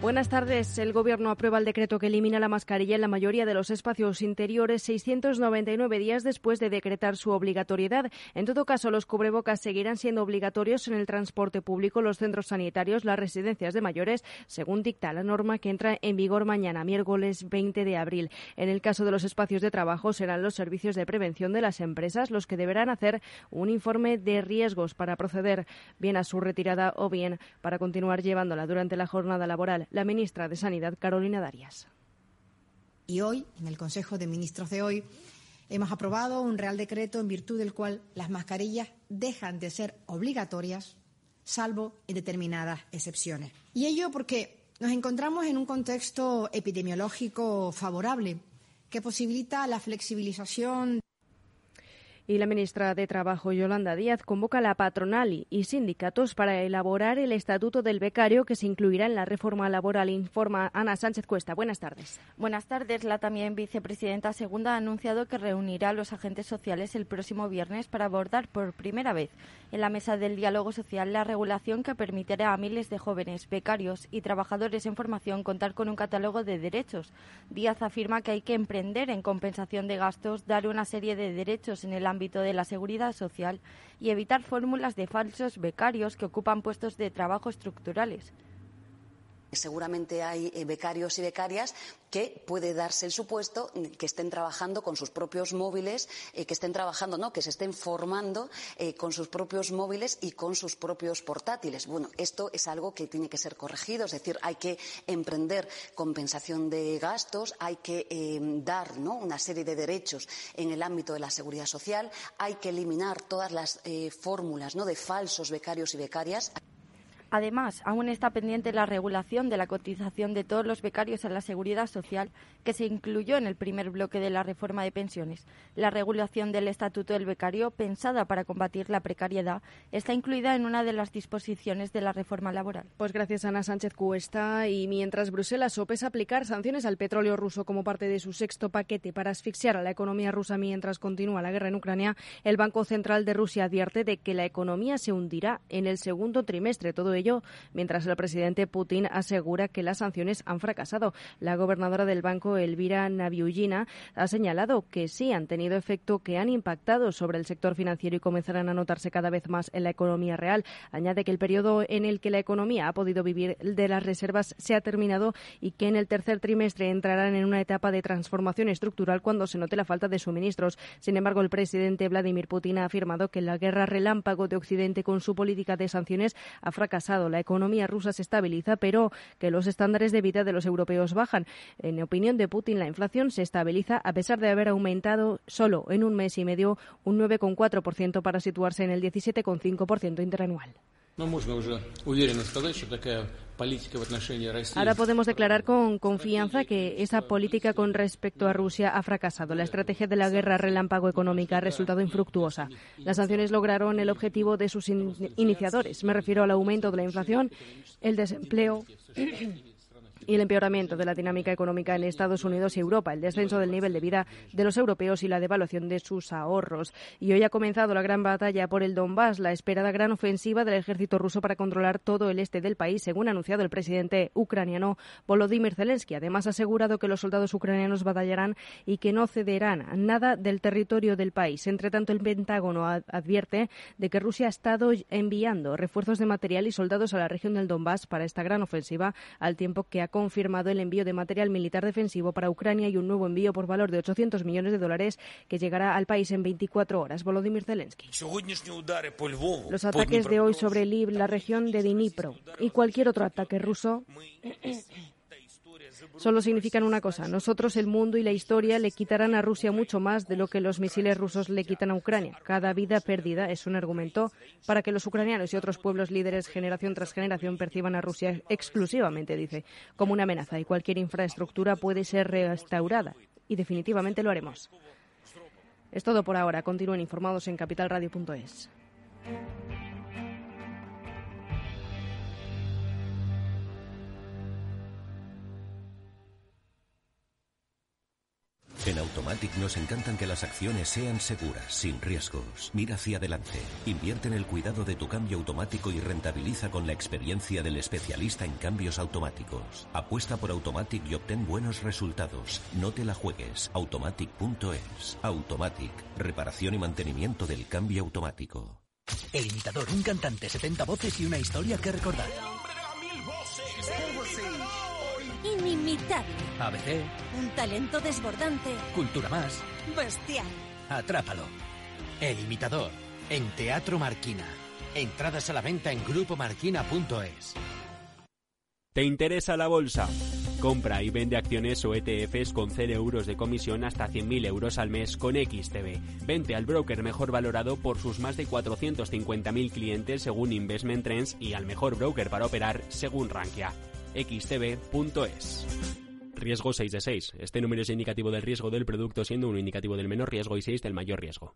Buenas tardes. El Gobierno aprueba el decreto que elimina la mascarilla en la mayoría de los espacios interiores 699 días después de decretar su obligatoriedad. En todo caso, los cubrebocas seguirán siendo obligatorios en el transporte público, los centros sanitarios, las residencias de mayores, según dicta la norma que entra en vigor mañana, miércoles 20 de abril. En el caso de los espacios de trabajo, serán los servicios de prevención de las empresas los que deberán hacer un informe de riesgos para proceder bien a su retirada o bien para continuar llevándola durante la jornada laboral la ministra de Sanidad, Carolina Darias. Y hoy, en el Consejo de Ministros de hoy, hemos aprobado un Real Decreto en virtud del cual las mascarillas dejan de ser obligatorias, salvo en determinadas excepciones. Y ello porque nos encontramos en un contexto epidemiológico favorable que posibilita la flexibilización y la ministra de Trabajo, Yolanda Díaz, convoca a la patronal y sindicatos para elaborar el estatuto del becario que se incluirá en la reforma laboral, informa Ana Sánchez Cuesta. Buenas tardes. Buenas tardes. La también vicepresidenta segunda ha anunciado que reunirá a los agentes sociales el próximo viernes para abordar por primera vez en la mesa del diálogo social la regulación que permitirá a miles de jóvenes, becarios y trabajadores en formación contar con un catálogo de derechos. Díaz afirma que hay que emprender en compensación de gastos, dar una serie de derechos en el ámbito ámbito de la seguridad social y evitar fórmulas de falsos becarios que ocupan puestos de trabajo estructurales. Seguramente hay eh, becarios y becarias que puede darse el supuesto que estén trabajando con sus propios móviles, eh, que estén trabajando, no, que se estén formando eh, con sus propios móviles y con sus propios portátiles. Bueno, esto es algo que tiene que ser corregido, es decir, hay que emprender compensación de gastos, hay que dar una serie de derechos en el ámbito de la seguridad social, hay que eliminar todas las fórmulas ¿no? de falsos becarios y becarias. Además, aún está pendiente la regulación de la cotización de todos los becarios a la seguridad social que se incluyó en el primer bloque de la reforma de pensiones. La regulación del estatuto del becario, pensada para combatir la precariedad, está incluida en una de las disposiciones de la reforma laboral. Pues gracias Ana Sánchez Cuesta. Y mientras Bruselas sopesa aplicar sanciones al petróleo ruso como parte de su sexto paquete para asfixiar a la economía rusa mientras continúa la guerra en Ucrania, el Banco Central de Rusia advierte de que la economía se hundirá en el segundo trimestre. Todo ello mientras el presidente Putin asegura que las sanciones han fracasado. La gobernadora del banco, Elvira Naviullina, ha señalado que sí han tenido efecto, que han impactado sobre el sector financiero y comenzarán a notarse cada vez más en la economía real. Añade que el periodo en el que la economía ha podido vivir de las reservas se ha terminado y que en el tercer trimestre entrarán en una etapa de transformación estructural cuando se note la falta de suministros. Sin embargo, el presidente Vladimir Putin ha afirmado que la guerra relámpago de Occidente con su política de sanciones ha fracasado la economía rusa se estabiliza, pero que los estándares de vida de los europeos bajan. En opinión de Putin, la inflación se estabiliza a pesar de haber aumentado solo en un mes y medio un 9,4% para situarse en el 17,5% interanual. Ahora podemos declarar con confianza que esa política con respecto a Rusia ha fracasado. La estrategia de la guerra relámpago económica ha resultado infructuosa. Las sanciones lograron el objetivo de sus iniciadores. Me refiero al aumento de la inflación, el desempleo y el empeoramiento de la dinámica económica en Estados Unidos y Europa, el descenso del nivel de vida de los europeos y la devaluación de sus ahorros. Y hoy ha comenzado la gran batalla por el Donbass, la esperada gran ofensiva del ejército ruso para controlar todo el este del país, según ha anunciado el presidente ucraniano Volodymyr Zelensky. Además, ha asegurado que los soldados ucranianos batallarán y que no cederán nada del territorio del país. Entre tanto, el Pentágono advierte de que Rusia ha estado enviando refuerzos de material y soldados a la región del Donbass para esta gran ofensiva, al tiempo que ha confirmado el envío de material militar defensivo para Ucrania y un nuevo envío por valor de 800 millones de dólares que llegará al país en 24 horas. Volodymyr Zelensky. Los ataques de hoy sobre Lviv, la región de Dnipro y cualquier otro ataque ruso solo significan una cosa. Nosotros, el mundo y la historia le quitarán a Rusia mucho más de lo que los misiles rusos le quitan a Ucrania. Cada vida perdida es un argumento para que los ucranianos y otros pueblos líderes generación tras generación perciban a Rusia exclusivamente, dice, como una amenaza y cualquier infraestructura puede ser restaurada. Y definitivamente lo haremos. Es todo por ahora. Continúen informados en capitalradio.es. En Automatic nos encantan que las acciones sean seguras, sin riesgos. Mira hacia adelante. Invierte en el cuidado de tu cambio automático y rentabiliza con la experiencia del especialista en cambios automáticos. Apuesta por Automatic y obtén buenos resultados. No te la juegues. Automatic.es. Automatic. Reparación y mantenimiento del cambio automático. El imitador, un cantante, 70 voces y una historia que recordar. Inimitable. ABC, Un talento desbordante. Cultura Más, Bestial. Atrápalo. El imitador, en Teatro Marquina. Entradas a la venta en grupomarquina.es. ¿Te interesa la bolsa? Compra y vende acciones o ETFs con 0 euros de comisión hasta 100.000 euros al mes con XTB. Vente al broker mejor valorado por sus más de 450.000 clientes según Investment Trends y al mejor broker para operar según Rankia. xtb.es. Riesgo 6 de 6. Este número es indicativo del riesgo del producto siendo un indicativo del menor riesgo y 6 del mayor riesgo.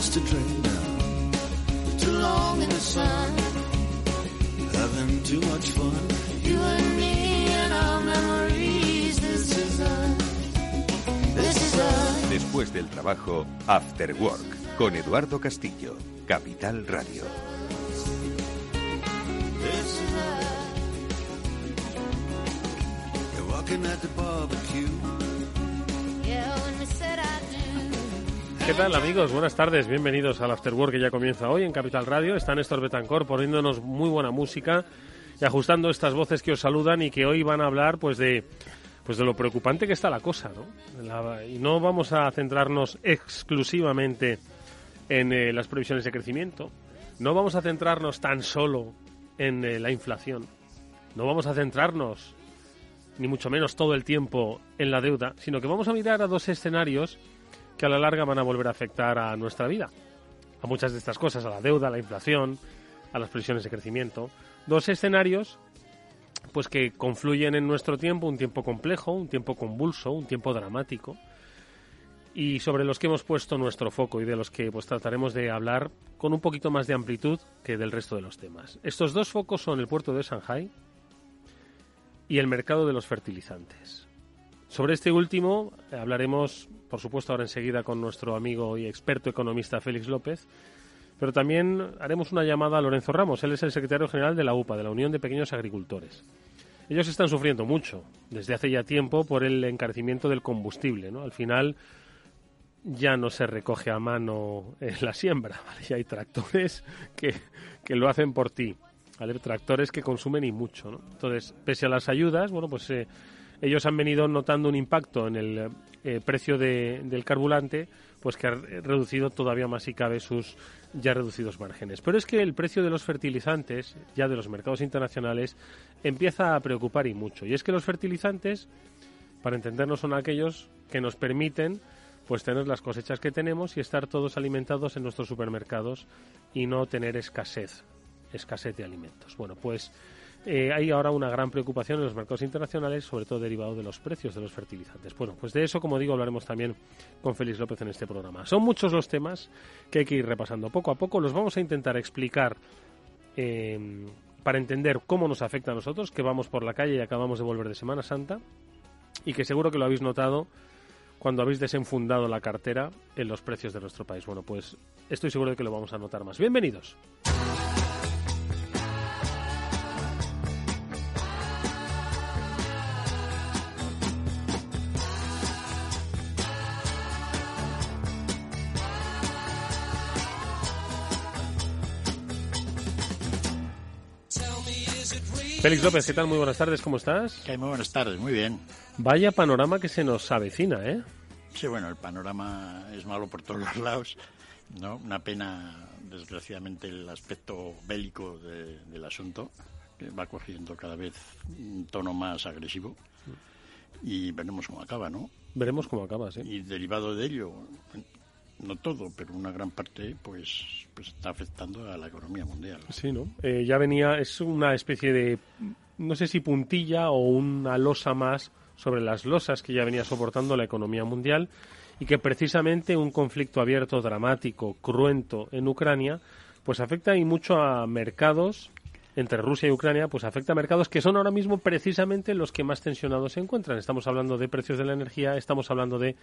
Much to drink now. Too long in the sun. Having too much fun. You and me and our memories. This is us. This is us. Después del trabajo, After Work, con Eduardo Castillo, Capital Radio. This is us. You're walking at the barbecue. Yeah, when we said I do. ¿Qué tal amigos? Buenas tardes, bienvenidos al After Work que ya comienza hoy en Capital Radio. Está Néstor Betancor poniéndonos muy buena música y ajustando estas voces que os saludan y que hoy van a hablar pues de pues de lo preocupante que está la cosa, ¿no? Y no vamos a centrarnos exclusivamente en eh, las previsiones de crecimiento, no vamos a centrarnos tan solo en eh, la inflación, no vamos a centrarnos ni mucho menos todo el tiempo en la deuda, sino que vamos a mirar a dos escenarios que a la larga van a volver a afectar a nuestra vida. A muchas de estas cosas, a la deuda, a la inflación, a las previsiones de crecimiento. Dos escenarios pues que confluyen en nuestro tiempo, un tiempo complejo, un tiempo convulso, un tiempo dramático y sobre los que hemos puesto nuestro foco y de los que pues trataremos de hablar con un poquito más de amplitud que del resto de los temas. Estos dos focos son el puerto de Shanghai y el mercado de los fertilizantes. Sobre este último hablaremos, por supuesto, ahora enseguida con nuestro amigo y experto economista Félix López, pero también haremos una llamada a Lorenzo Ramos. Él es el secretario general de la UPA, de la Unión de Pequeños Agricultores. Ellos están sufriendo mucho desde hace ya tiempo por el encarecimiento del combustible. ¿no? Al final ya no se recoge a mano la siembra. Ya hay tractores que, que lo hacen por ti. Tractores que consumen y mucho. Entonces, pese a las ayudas, bueno, pues eh, ellos han venido notando un impacto en el eh, precio de- del carburante, pues que ha re- reducido todavía más si cabe sus ya reducidos márgenes. Pero es que el precio de los fertilizantes, ya de los mercados internacionales, empieza a preocupar y mucho. Y es que los fertilizantes, para entendernos, son aquellos que nos permiten pues tener las cosechas que tenemos y estar todos alimentados en nuestros supermercados y no tener escasez, escasez de alimentos. Bueno, pues eh, hay ahora una gran preocupación en los mercados internacionales, sobre todo derivado de los precios de los fertilizantes. Bueno, pues de eso, como digo, hablaremos también con Félix López en este programa. Son muchos los temas que hay que ir repasando poco a poco. Los vamos a intentar explicar eh, para entender cómo nos afecta a nosotros, que vamos por la calle y acabamos de volver de Semana Santa, y que seguro que lo habéis notado cuando habéis desenfundado la cartera en los precios de nuestro país. Bueno, pues estoy seguro de que lo vamos a notar más. Bienvenidos. Félix López, ¿qué tal? Muy buenas tardes, ¿cómo estás? muy buenas tardes, muy bien. Vaya panorama que se nos avecina, ¿eh? Sí, bueno, el panorama es malo por todos los lados, ¿no? Una pena desgraciadamente el aspecto bélico de- del asunto, que va cogiendo cada vez un tono más agresivo. Y veremos cómo acaba, ¿no? Veremos cómo acaba, sí. Y derivado de ello, no todo, pero una gran parte, pues, pues está afectando a la economía mundial. Sí, ¿no? Eh, ya venía, es una especie de, no sé si puntilla o una losa más sobre las losas que ya venía soportando la economía mundial y que precisamente un conflicto abierto, dramático, cruento en Ucrania, pues afecta y mucho a mercados entre Rusia y Ucrania, pues afecta a mercados que son ahora mismo precisamente los que más tensionados se encuentran. Estamos hablando de precios de la energía, estamos hablando de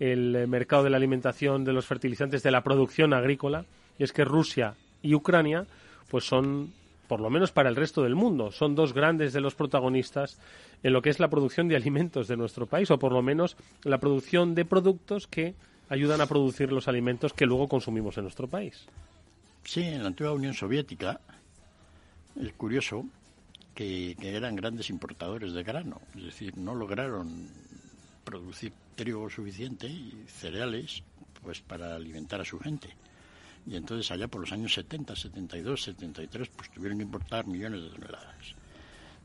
el eh, mercado de la alimentación, de los fertilizantes, de la producción agrícola. Y es que Rusia y Ucrania, pues son, por lo menos para el resto del mundo, son dos grandes de los protagonistas en lo que es la producción de alimentos de nuestro país, o por lo menos la producción de productos que ayudan a producir los alimentos que luego consumimos en nuestro país. Sí, en la antigua Unión Soviética es curioso que, que eran grandes importadores de grano, es decir, no lograron producir trigo suficiente y cereales pues para alimentar a su gente. Y entonces allá por los años 70, 72, 73 pues tuvieron que importar millones de toneladas.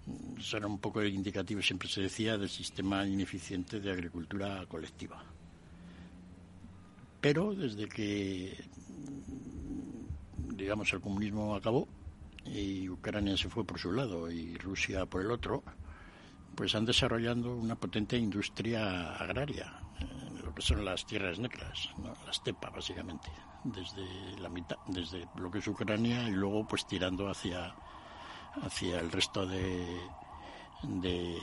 Mm, Eso era un poco indicativo, siempre se decía, del sistema ineficiente de agricultura colectiva. Pero desde que digamos, el comunismo acabó y Ucrania se fue por su lado y Rusia por el otro, pues han desarrollado una potente industria agraria, eh, lo que son las tierras negras, ¿no? la básicamente, desde la mitad, desde lo que es Ucrania y luego pues tirando hacia hacia el resto de, de,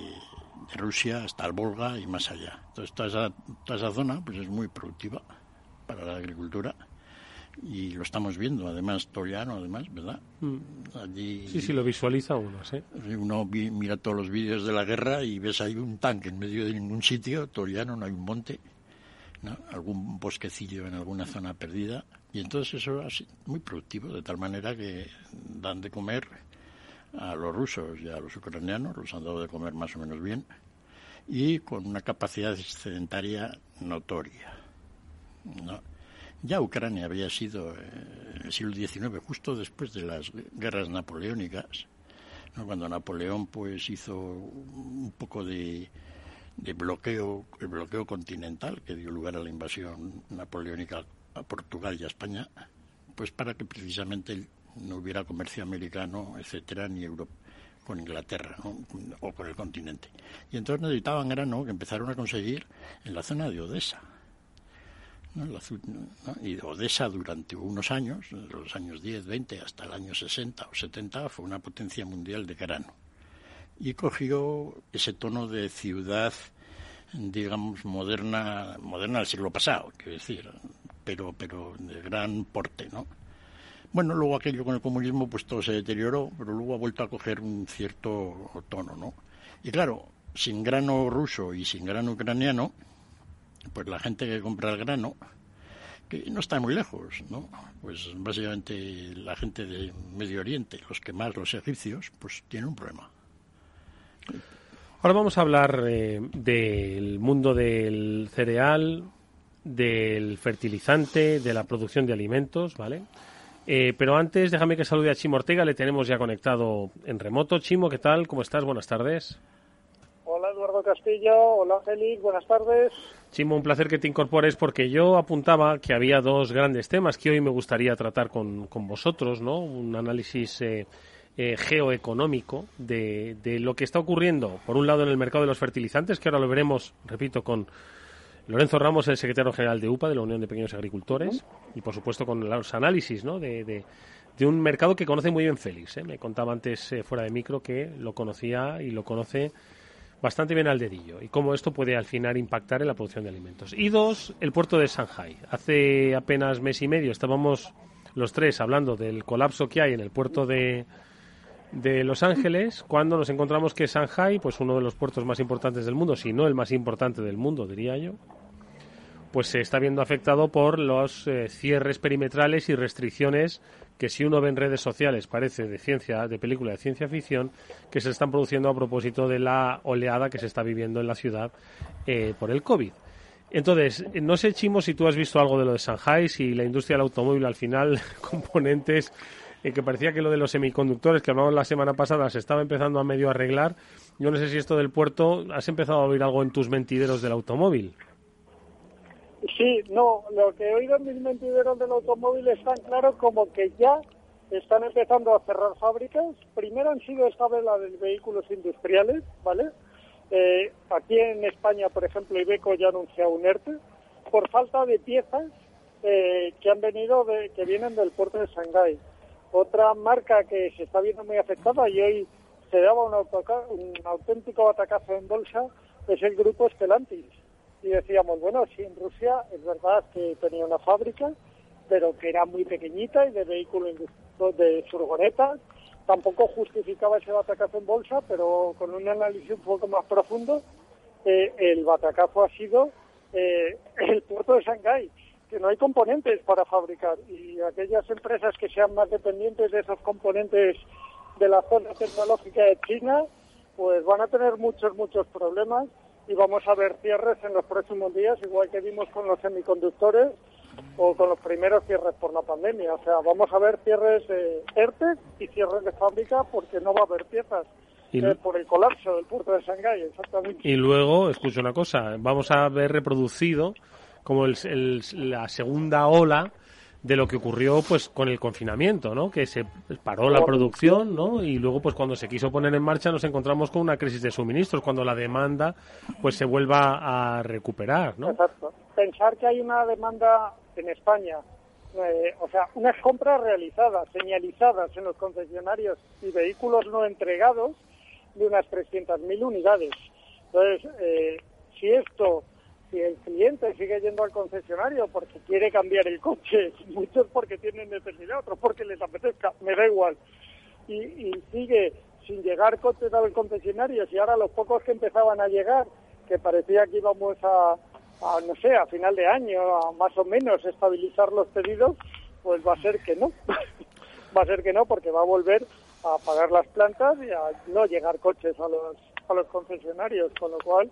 de Rusia hasta el Volga y más allá. Entonces toda esa, toda esa zona pues es muy productiva para la agricultura y lo estamos viendo, además Toriano, además, ¿verdad? Allí Sí, sí, lo visualiza uno, sí. uno vi- mira todos los vídeos de la guerra y ves ahí un tanque en medio de ningún sitio, Toriano, no hay un monte, ¿no? algún bosquecillo en alguna zona perdida. Y entonces eso es muy productivo, de tal manera que dan de comer a los rusos y a los ucranianos, los han dado de comer más o menos bien, y con una capacidad excedentaria notoria. ¿no? Ya Ucrania había sido eh, en el siglo XIX, justo después de las guerras napoleónicas, cuando Napoleón pues hizo un poco de, bloqueo, el bloqueo continental que dio lugar a la invasión napoleónica a Portugal y a España, pues para que precisamente no hubiera comercio americano, etcétera, ni Europa con Inglaterra o con el continente. Y entonces necesitaban grano que empezaron a conseguir en la zona de Odessa. ¿No? ¿no? Y Odessa durante unos años, los años 10, 20 hasta el año 60 o 70, fue una potencia mundial de grano. Y cogió ese tono de ciudad, digamos, moderna, moderna del siglo pasado, quiero decir, pero, pero de gran porte, ¿no? Bueno, luego aquello con el comunismo, pues todo se deterioró, pero luego ha vuelto a coger un cierto tono, ¿no? Y claro, sin grano ruso y sin grano ucraniano, pues la gente que compra el grano, que no está muy lejos, ¿no? Pues básicamente la gente de Medio Oriente, los que más, los egipcios, pues tienen un problema. Ahora vamos a hablar eh, del mundo del cereal, del fertilizante, de la producción de alimentos, ¿vale? Eh, pero antes, déjame que salude a Chimo Ortega, le tenemos ya conectado en remoto. Chimo, ¿qué tal? ¿Cómo estás? Buenas tardes. Castillo, hola Félix, buenas tardes. Chimo, un placer que te incorpores porque yo apuntaba que había dos grandes temas que hoy me gustaría tratar con, con vosotros, ¿no? Un análisis eh, eh, geoeconómico de, de lo que está ocurriendo, por un lado, en el mercado de los fertilizantes, que ahora lo veremos, repito, con Lorenzo Ramos, el secretario general de UPA, de la Unión de Pequeños Agricultores, y por supuesto con los análisis, ¿no? De, de, de un mercado que conoce muy bien Félix. ¿eh? Me contaba antes eh, fuera de micro que lo conocía y lo conoce bastante bien al dedillo y cómo esto puede al final impactar en la producción de alimentos. Y dos, el puerto de Shanghai. Hace apenas mes y medio estábamos los tres hablando del colapso que hay en el puerto de, de Los Ángeles cuando nos encontramos que Shanghai, pues uno de los puertos más importantes del mundo, si no el más importante del mundo, diría yo, pues se está viendo afectado por los eh, cierres perimetrales y restricciones que si uno ve en redes sociales parece de ciencia, de película de ciencia ficción, que se están produciendo a propósito de la oleada que se está viviendo en la ciudad eh, por el COVID. Entonces, no sé, Chimo, si tú has visto algo de lo de Shanghai, si la industria del automóvil al final, componentes, eh, que parecía que lo de los semiconductores que hablamos la semana pasada se estaba empezando a medio arreglar. Yo no sé si esto del puerto, ¿has empezado a oír algo en tus mentideros del automóvil? Sí, no, lo que he oído mis mentideros del automóvil es tan claro como que ya están empezando a cerrar fábricas. Primero han sido esta vez la de vehículos industriales, ¿vale? Eh, aquí en España, por ejemplo, Ibeco ya ha anunciado un ERTE por falta de piezas eh, que han venido, de, que vienen del puerto de Shanghái. Otra marca que se está viendo muy afectada y hoy se daba un, un auténtico batacazo en bolsa es el grupo Stellantis. Y decíamos, bueno, sí, en Rusia es verdad que tenía una fábrica, pero que era muy pequeñita y de vehículos de furgonetas. Tampoco justificaba ese batacazo en bolsa, pero con un análisis un poco más profundo, eh, el batacazo ha sido eh, el puerto de Shanghái, que no hay componentes para fabricar. Y aquellas empresas que sean más dependientes de esos componentes de la zona tecnológica de China, pues van a tener muchos, muchos problemas y vamos a ver cierres en los próximos días, igual que vimos con los semiconductores o con los primeros cierres por la pandemia. O sea, vamos a ver cierres de ERTE y cierres de fábrica porque no va a haber piezas Y- eh, por el colapso del puerto de Shanghái, exactamente. Y luego, escucho una cosa, vamos a ver reproducido como el- el- la segunda ola de lo que ocurrió pues con el confinamiento, ¿no? Que se paró la producción, ¿no? Y luego pues cuando se quiso poner en marcha nos encontramos con una crisis de suministros, cuando la demanda pues se vuelva a recuperar, ¿no? Exacto. Pensar que hay una demanda en España, eh, o sea, unas compras realizadas, señalizadas en los concesionarios y vehículos no entregados de unas 300.000 unidades. Entonces, eh, si esto, si el cliente sigue yendo al concesionario porque quiere cambiar el coche, muchos porque tienen necesidad, otros porque les apetezca, me da igual, y, y sigue sin llegar coches al concesionario, y ahora los pocos que empezaban a llegar, que parecía que íbamos a, a, no sé, a final de año, a más o menos estabilizar los pedidos, pues va a ser que no. va a ser que no, porque va a volver a pagar las plantas y a no llegar coches a los, a los concesionarios, con lo cual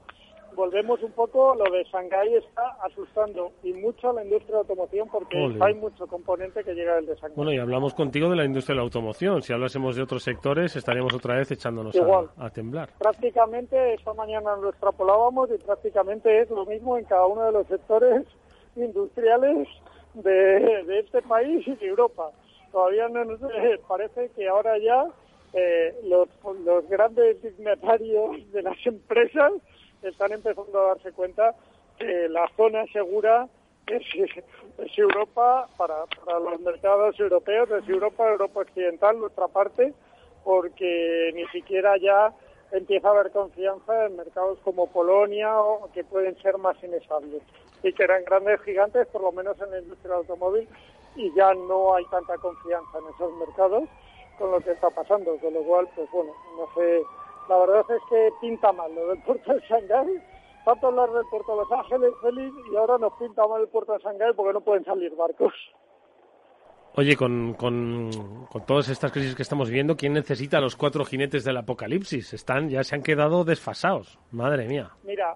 volvemos un poco, lo de Shanghái está asustando y mucho a la industria de automoción porque Ole. hay mucho componente que llega del de Shanghái. Bueno, y hablamos contigo de la industria de la automoción. Si hablásemos de otros sectores, estaríamos otra vez echándonos Igual. a, a temblar. prácticamente esta mañana lo extrapolábamos y prácticamente es lo mismo en cada uno de los sectores industriales de, de este país y de Europa. Todavía no nos eh, parece que ahora ya eh, los, los grandes dignatarios de las empresas están empezando a darse cuenta que la zona segura es, Europa para, los mercados europeos, es Europa, Europa occidental, nuestra parte, porque ni siquiera ya empieza a haber confianza en mercados como Polonia o que pueden ser más inestables y que eran grandes gigantes, por lo menos en la industria automóvil, y ya no hay tanta confianza en esos mercados con lo que está pasando, con lo cual, pues bueno, no sé, la verdad es que pinta mal lo del puerto de Shanghái, tanto hablar del puerto de Los Ángeles, Félix, y ahora nos pinta mal el puerto de Shanghái porque no pueden salir barcos. Oye, con, con, con todas estas crisis que estamos viendo, ¿quién necesita a los cuatro jinetes del apocalipsis? Están, ya se han quedado desfasados. Madre mía. Mira,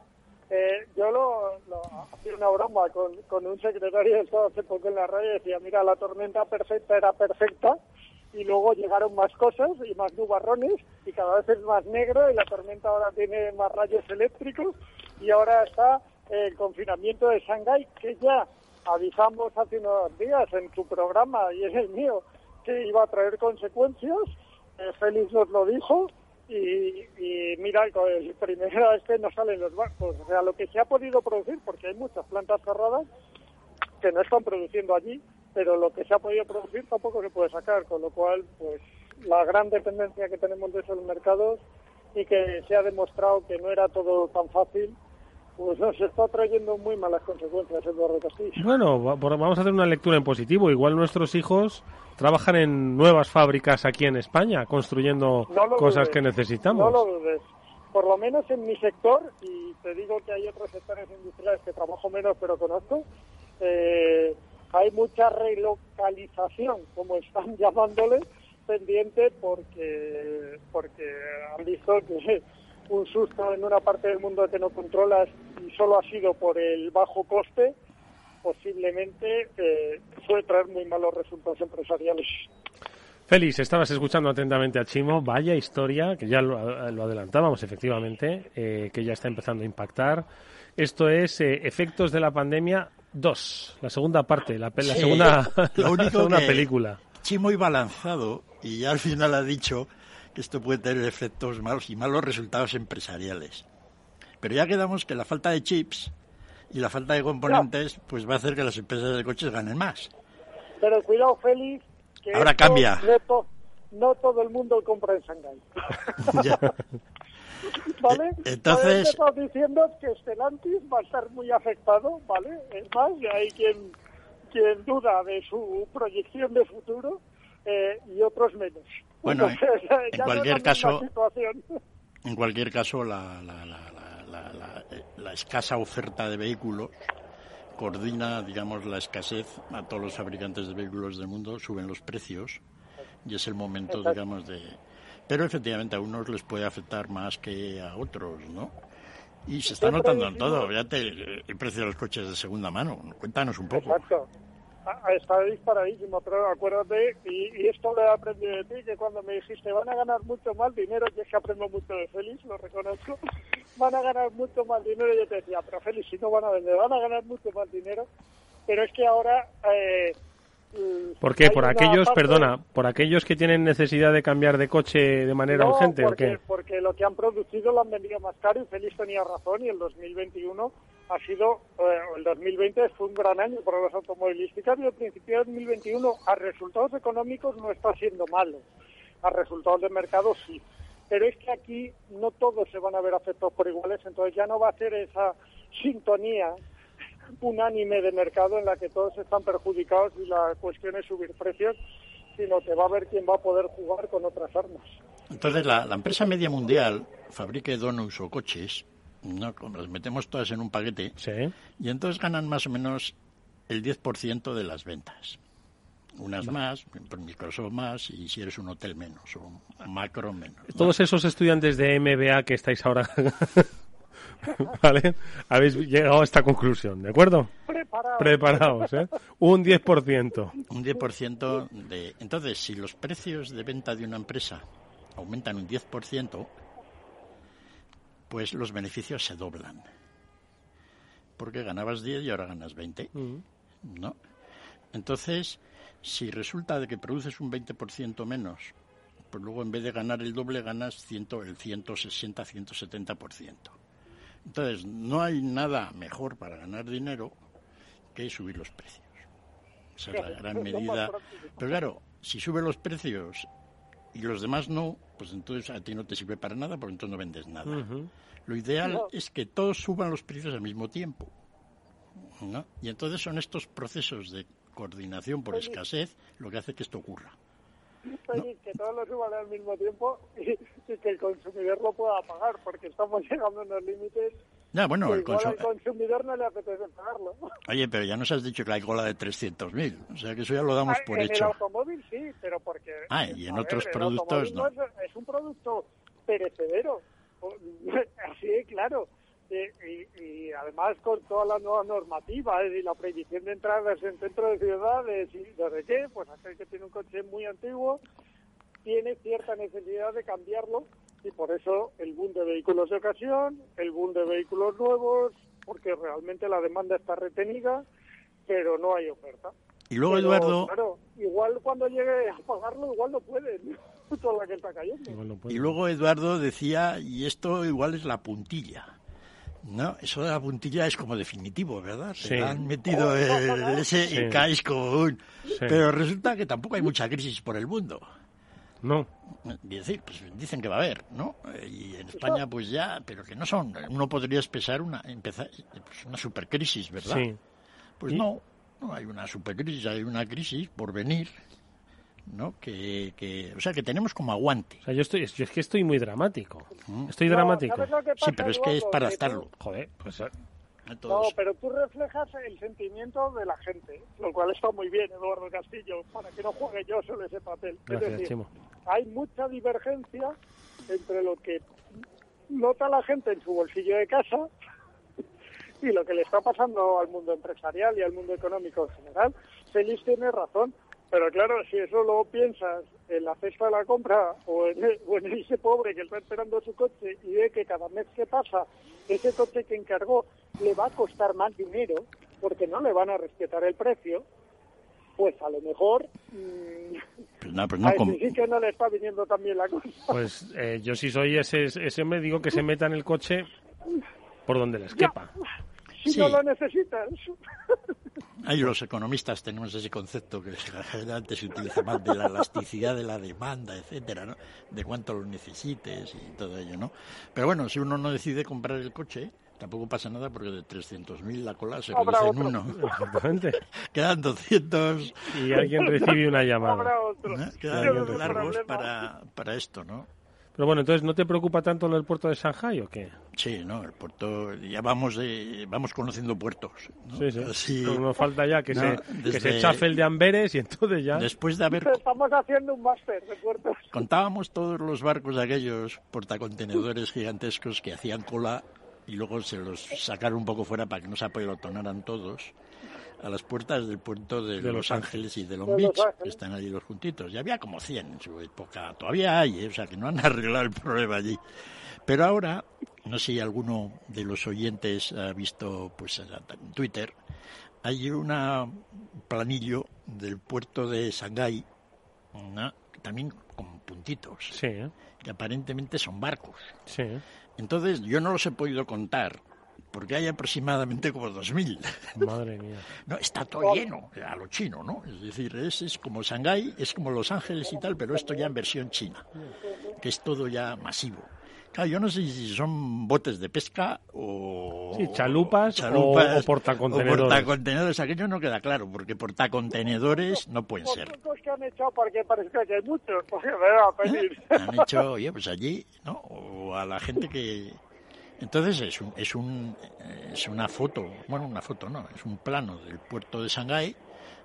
eh, yo lo, lo hacía una broma con, con un secretario de Estado hace poco en la radio y decía, mira, la tormenta perfecta era perfecta y luego llegaron más cosas y más nubarrones y cada vez es más negro y la tormenta ahora tiene más rayos eléctricos y ahora está el confinamiento de Shanghái que ya avisamos hace unos días en su programa y en el mío que iba a traer consecuencias. Eh, Félix nos lo dijo y, y mira, el primera vez que no salen los barcos. O sea, lo que se ha podido producir, porque hay muchas plantas cerradas que no están produciendo allí, pero lo que se ha podido producir tampoco se puede sacar, con lo cual, pues la gran dependencia que tenemos de esos mercados y que se ha demostrado que no era todo tan fácil, pues nos está trayendo muy malas consecuencias Eduardo Castillo. Bueno, vamos a hacer una lectura en positivo. Igual nuestros hijos trabajan en nuevas fábricas aquí en España, construyendo No cosas dudes, que necesitamos. No lo dudes. Por lo menos en mi sector, y te digo que hay otros sectores industriales que trabajo menos pero conozco, eh, hay mucha relocalización, como están llamándole, pendiente porque porque han visto que un susto en una parte del mundo que no controlas y solo ha sido por el bajo coste, posiblemente eh, puede traer muy malos resultados empresariales. Félix, estabas escuchando atentamente a Chimo. Vaya historia, que ya lo, adelantábamos efectivamente, eh, que ya está empezando a impactar. Esto es eh, Efectos de la Pandemia 2, la segunda parte, la, pe- la Sí, segunda, lo la único segunda que- película. Chimo iba lanzado y ya al final ha dicho que esto puede tener efectos malos y malos resultados empresariales. Pero ya quedamos que la falta de chips y la falta de componentes pues va a hacer que las empresas de coches ganen más. Pero cuidado, Félix, que Ahora cambia. No, to- no todo el mundo compra en Shanghái. Ya. ¿Vale? entonces- Estamos diciendo que Stellantis va a estar muy afectado, ¿vale? Es más, ya hay quien, quien duda de su proyección de futuro eh, y otros menos. Bueno, en- Entonces, en ya no cualquier caso-. En cualquier caso, la, la- la- la- la- la- eh, la escasa oferta de vehículos coordina, digamos, la escasez a todos los fabricantes de vehículos del mundo, suben los precios y es el momento, Exacto. digamos, de... Pero efectivamente a unos les puede afectar más que a otros, ¿no? Y se está notando en todo. Fíjate el, el precio de los coches de segunda mano. Cuéntanos un poco. Exacto. Está disparadísimo, pero acuérdate, y, y esto lo he aprendido de ti, que cuando me dijiste van a ganar mucho más dinero, yo es que aprendo mucho de Félix, lo reconozco, van a ganar mucho más dinero, y yo te decía, pero Félix, si no van a vender, van a ganar mucho más dinero, pero es que ahora... Eh, ¿Por qué? ¿Por aquellos, parte- perdona, por aquellos que tienen necesidad de cambiar de coche de manera no, urgente porque, o qué? porque lo que han producido lo han vendido más caro y Félix tenía razón y el 2021 ha sido, eh, el 2020 fue un gran año para las automovilísticas y el principio de 2021 a resultados económicos no está siendo malo, a resultados de mercado sí. Pero es que aquí no todos se van a ver afectados por iguales, entonces ya no va a ser esa sintonía unánime de mercado en la que todos están perjudicados y la cuestión es subir precios, sino que va a haber quien va a poder jugar con otras armas. Entonces, la, la empresa media mundial fabrique donuts o coches, ¿no? Las metemos todas en un paquete, y entonces ganan más o menos el 10% de las ventas. Unas más, por Microsoft más, y si eres un hotel menos, o macro menos. ¿no? Todos esos estudiantes de MBA que estáis ahora, ¿vale? Habéis llegado a esta conclusión, ¿de acuerdo? Preparados. Preparados, ¿eh? Un 10%. Un 10% de... Entonces, si los precios de venta de una empresa aumentan un 10%, pues los beneficios se doblan. Porque ganabas 10 y ahora ganas 20, ¿no? Entonces, si resulta de que produces un 20% menos, pues luego en vez de ganar el doble ganas 100, el 160, 170%. Entonces, no hay nada mejor para ganar dinero que subir los precios. Esa es la gran medida. Pero claro, si sube los precios y los demás no, pues entonces a ti no te sirve para nada porque entonces no vendes nada. Lo ideal No. es que todos suban los precios al mismo tiempo. ¿no? Y entonces son estos procesos de coordinación por escasez lo que hace que esto ocurra. Feliz, que todos lo suban al mismo tiempo y, y que el consumidor lo pueda pagar, porque estamos llegando a unos límites Ya, bueno, el igual consu- al consumidor no le apetece pagarlo. Oye, pero ya nos has dicho que hay cola de 300.000. O sea que eso ya lo damos Ah, por en el hecho. automóvil sí, pero porque... Ah, y en otros el productos automovilismo Es, es un producto perecedero, así de claro. Y, y- y además con toda la nueva normativa y la prohibición de entradas en centro de ciudades y de qué, pues aquel que tiene un coche muy antiguo tiene cierta necesidad de cambiarlo y por eso el boom de vehículos de ocasión, el boom de vehículos nuevos, porque realmente la demanda está retenida, pero no hay oferta. Y luego, Pero, Eduardo, Claro, igual cuando llegue a pagarlo, igual no pueden, con la que está cayendo. y luego Eduardo decía, y esto igual es la puntilla. No, eso de la puntilla es como definitivo, ¿verdad? Te Sí. han metido el, ese Sí. y caes como un... Sí. Pero resulta que tampoco hay mucha crisis por el mundo. No. Y decir, pues dicen que va a haber, ¿no? Eh, Y en España pues ya, pero que no son. Uno podría empezar una, empezar, pues una supercrisis, ¿verdad? Sí. Pues Y- no, no hay una supercrisis, hay una crisis por venir, ¿no? Que, que, o sea, que tenemos como aguante. O sea, yo, estoy, yo es que estoy muy dramático. Estoy No, dramático. ¿sabes lo que Sí, pero es que es para tú- estarlo. Joder, pues... A No, pero tú reflejas el sentimiento de la gente, lo cual está muy bien, Eduardo Castillo, para que no juegue yo solo ese papel. Gracias, es decir, Chimo. hay mucha divergencia entre lo que nota la gente en su bolsillo de casa y lo que le está pasando al mundo empresarial y al mundo económico en general. Félix tiene razón, pero claro, si eso lo piensas en la cesta de la compra o en, o en ese pobre que está esperando su coche y ve que cada mes que pasa ese coche que encargó le va a costar más dinero porque no le van a respetar el precio, pues a lo mejor mm, Pues pues no a ese sí que no le está viniendo tan bien la cosa. Pues eh, yo si soy ese, ese me digo que se meta en el coche por donde les quepa. Si Sí. no lo necesitas. Ahí los economistas tenemos ese concepto que generalmente se utiliza más de la elasticidad de la demanda, etcétera, ¿no? De cuánto lo necesites y todo ello, ¿no? Pero bueno, si uno no decide comprar el coche, tampoco pasa nada porque de 300.000 la cola se Habrá reduce en otro. uno. Exactamente. Quedan 200. Y alguien recibe una llamada. Habrá otro. ¿eh? Quedan largos para, para esto, ¿no? Pero bueno, entonces, ¿no te preocupa tanto lo del puerto de Shanghai o qué? Sí, no, el puerto, ya vamos de, vamos conociendo puertos. ¿no? Sí, sí. Así- nos falta ya que, No, se, que desde- se chafe el de Amberes y entonces ya... Después de haber Estamos haciendo un máster de puertos. Contábamos todos los barcos aquellos portacontenedores gigantescos que hacían cola y luego se los sacaron un poco fuera para que no se apelotonaran todos a las puertas del puerto de, De Los Ángeles y de Long De Beach, que están allí los juntitos. Y había como 100 en su época. Todavía hay, ¿eh? o sea que no han arreglado el problema allí. Pero ahora, no sé si alguno de los oyentes ha visto pues en Twitter, hay una planillo del puerto de Shanghái, ¿no? también con puntitos, Sí, ¿eh? que aparentemente son barcos. sí. ¿eh? Entonces, yo no los he podido contar, porque hay aproximadamente como 2.000. Madre mía. No, está todo lleno, a lo chino, ¿no? Es decir, es, es como Shanghái, es como Los Ángeles y tal, pero esto ya en versión china, que es todo ya masivo. Claro, yo no sé si son botes de pesca o... Sí, chalupas, chalupas o, o portacontenedores. o portacontenedores. Aquello no queda claro, porque portacontenedores no pueden ser. Que han hecho porque parece que hay muchos. Porque me va a pedir. Han hecho, oye, pues allí, ¿no? O a la gente que... Entonces es, un, es, un, es una foto, bueno, una foto no, es un plano del puerto de Shanghái,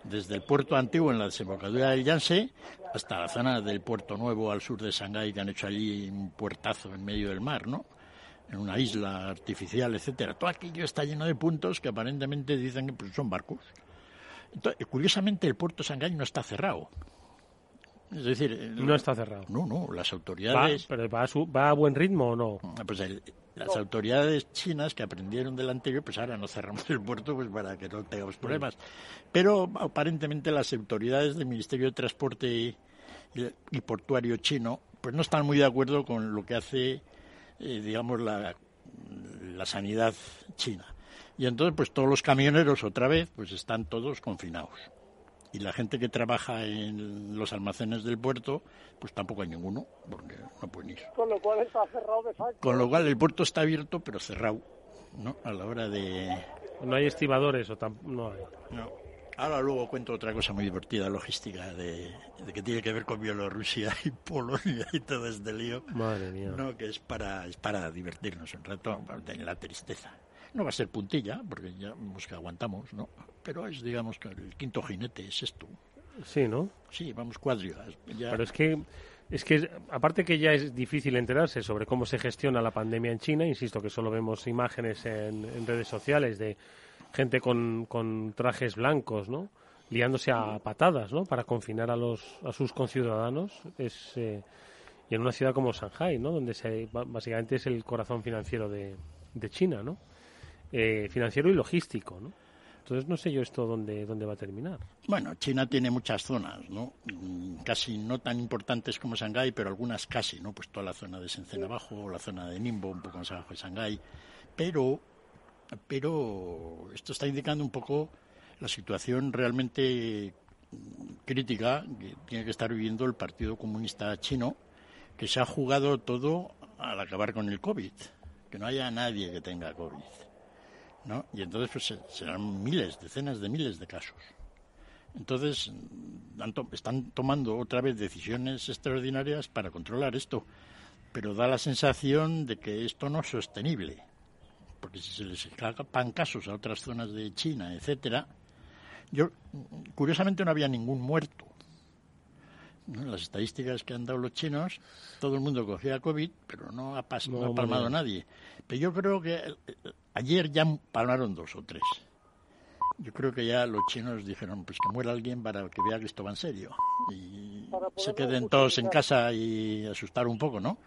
desde el puerto antiguo en la desembocadura del Yangtze hasta la zona del puerto nuevo al sur de Shanghái, que han hecho allí un puertazo en medio del mar, ¿no? En una isla artificial, etcétera. Todo aquello está lleno de puntos que aparentemente dicen que pues, son barcos. Entonces, curiosamente, el puerto de Shanghái no está cerrado. Es decir, No está cerrado. no, no, las Va, autoridades, pero va a, su- va a buen ritmo o no? pues el- las autoridades chinas que aprendieron del anterior, pues ahora no cerramos el puerto pues para que no tengamos problemas. Pero aparentemente las autoridades del Ministerio de Transporte y, y Portuario chino, pues no están muy de acuerdo con lo que hace, eh, digamos, la, la sanidad china. Y entonces, pues todos los camioneros otra vez, pues están todos confinados. Y la gente que trabaja en los almacenes del puerto, pues tampoco hay ninguno, porque no pueden ir. Con lo cual está cerrado de facto. Con lo cual el puerto está abierto, pero cerrado, ¿no? A la hora de... No hay estibadores o tam- no hay. No. Ahora luego cuento otra cosa muy divertida, logística, de, de que tiene que ver con Bielorrusia y Polonia y todo este lío. Madre mía. No, que es para, es para divertirnos un rato en la tristeza. No va a ser puntilla, porque ya vemos que aguantamos, ¿no? Pero es, digamos, que el quinto jinete es esto. Sí, ¿no? Sí, vamos cuadrio. Ya... Pero es que, es que, aparte que ya es difícil enterarse sobre cómo se gestiona la pandemia en China, insisto que solo vemos imágenes en, en redes sociales de gente con, con trajes blancos, ¿no? Liándose a patadas, ¿no? Para confinar a, los, a sus conciudadanos. Es, eh, y en una ciudad como Shanghai, ¿no? Donde se, básicamente es el corazón financiero de, de China, ¿no? Eh, financiero y logístico, ¿no? Entonces no sé yo esto dónde, dónde va a terminar. Bueno, China tiene muchas zonas, ¿no? Mm, Casi no tan importantes como Shanghái, pero algunas casi, ¿no? Pues toda la zona de Shenzhen abajo, la zona de Ningbo, un poco más abajo de Shanghái. Pero, pero esto está indicando un poco la situación realmente crítica que tiene que estar viviendo el Partido Comunista Chino, que se ha jugado todo al acabar con el COVID, que no haya nadie que tenga COVID. ¿No? Y entonces pues se- serán miles, decenas de miles de casos. Entonces están tomando otra vez decisiones extraordinarias para controlar esto, pero da la sensación de que esto no es sostenible, porque si se les escapan casos a otras zonas de China, etcétera, yo curiosamente no había ningún muerto. Las estadísticas que han dado los chinos, todo el mundo cogía COVID, pero no ha, pas- no No, ha palmado nadie. Pero yo creo que eh, ayer ya palmaron dos o tres. Yo creo que ya los chinos dijeron, pues que muera alguien para que vea que esto va en serio. Y se queden todos en casa y asustar un poco, ¿no?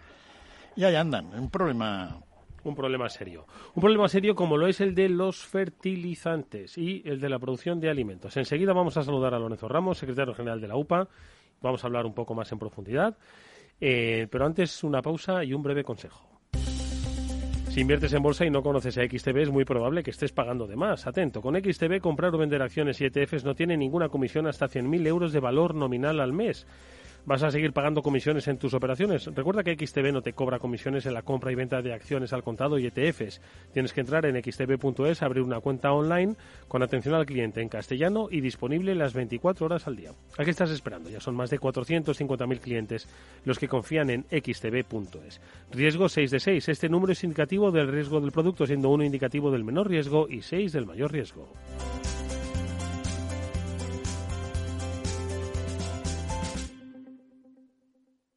Y ahí andan, un problema Un problema serio. Un problema serio como lo es el de los fertilizantes y el de la producción de alimentos. Enseguida vamos a saludar a Lorenzo Ramos, secretario general de la UPA. Vamos a hablar un poco más en profundidad. Eh, pero antes una pausa y un breve consejo. Si inviertes en bolsa y no conoces a XTB, es muy probable que estés pagando de más. Atento, con XTB comprar o vender acciones y ETFs no tiene ninguna comisión hasta 100.000 euros de valor nominal al mes. ¿Vas a seguir pagando comisiones en tus operaciones? Recuerda que XTB no te cobra comisiones en la compra y venta de acciones al contado y ETFs. Tienes que entrar en xtb.es, abrir una cuenta online con atención al cliente en castellano y disponible las 24 horas al día. ¿A qué estás esperando? Ya son más de 450.000 clientes los que confían en xtb.es. Riesgo 6 de 6. Este número es indicativo del riesgo del producto, siendo uno indicativo del menor riesgo y 6 del mayor riesgo.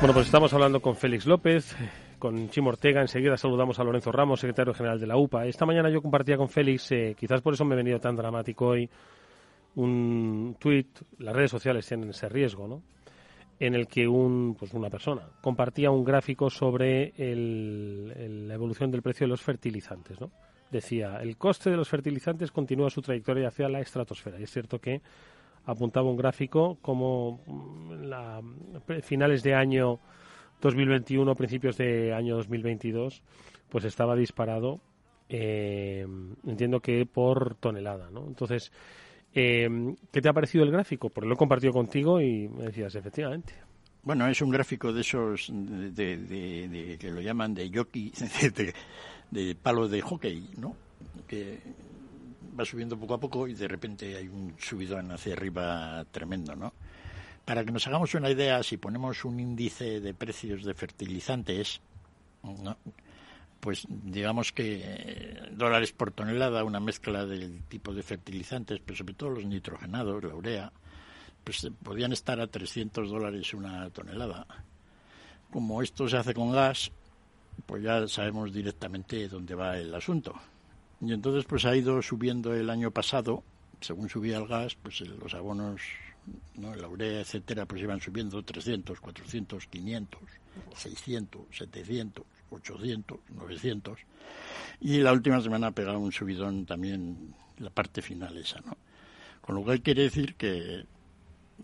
Bueno, pues estamos hablando con Félix López, con Chimo Ortega. Enseguida saludamos a Lorenzo Ramos, secretario general de la UPA. Esta mañana yo compartía con Félix, eh, quizás por eso me he venido tan dramático hoy, un tuit. Las redes sociales tienen ese riesgo, ¿no? En el que un, pues una persona compartía un gráfico sobre el- el- la evolución del precio de los fertilizantes, ¿no? Decía, el coste de los fertilizantes continúa su trayectoria hacia la estratosfera. Y es cierto que apuntaba un gráfico como mm, la, finales de año 2021, principios de año 2022, pues estaba disparado, eh, entiendo que por tonelada, ¿no? Entonces, eh, ¿qué te ha parecido el gráfico? Porque lo he compartido contigo y me decías, efectivamente. Bueno, es un gráfico de esos de, de- que lo llaman de jockey, de palo de hockey, ¿no? Que va subiendo poco a poco y de repente hay un subidón hacia arriba tremendo, ¿no? Para que nos hagamos una idea, si ponemos un índice de precios de fertilizantes, pues digamos que eh, dólares por tonelada, una mezcla del tipo de fertilizantes, pero sobre todo los nitrogenados, la urea, pues eh, podían estar a 300 dólares una tonelada. Como esto se hace con gas, pues ya sabemos directamente dónde va el asunto. Y entonces pues ha ido subiendo el año pasado, según subía el gas, pues los abonos, ¿no? la urea, etcétera, pues iban subiendo 300, 400, 500, 600, 700, 800, 900. Y la última semana ha pegado un subidón también la parte final esa, ¿no? Con lo cual quiere decir que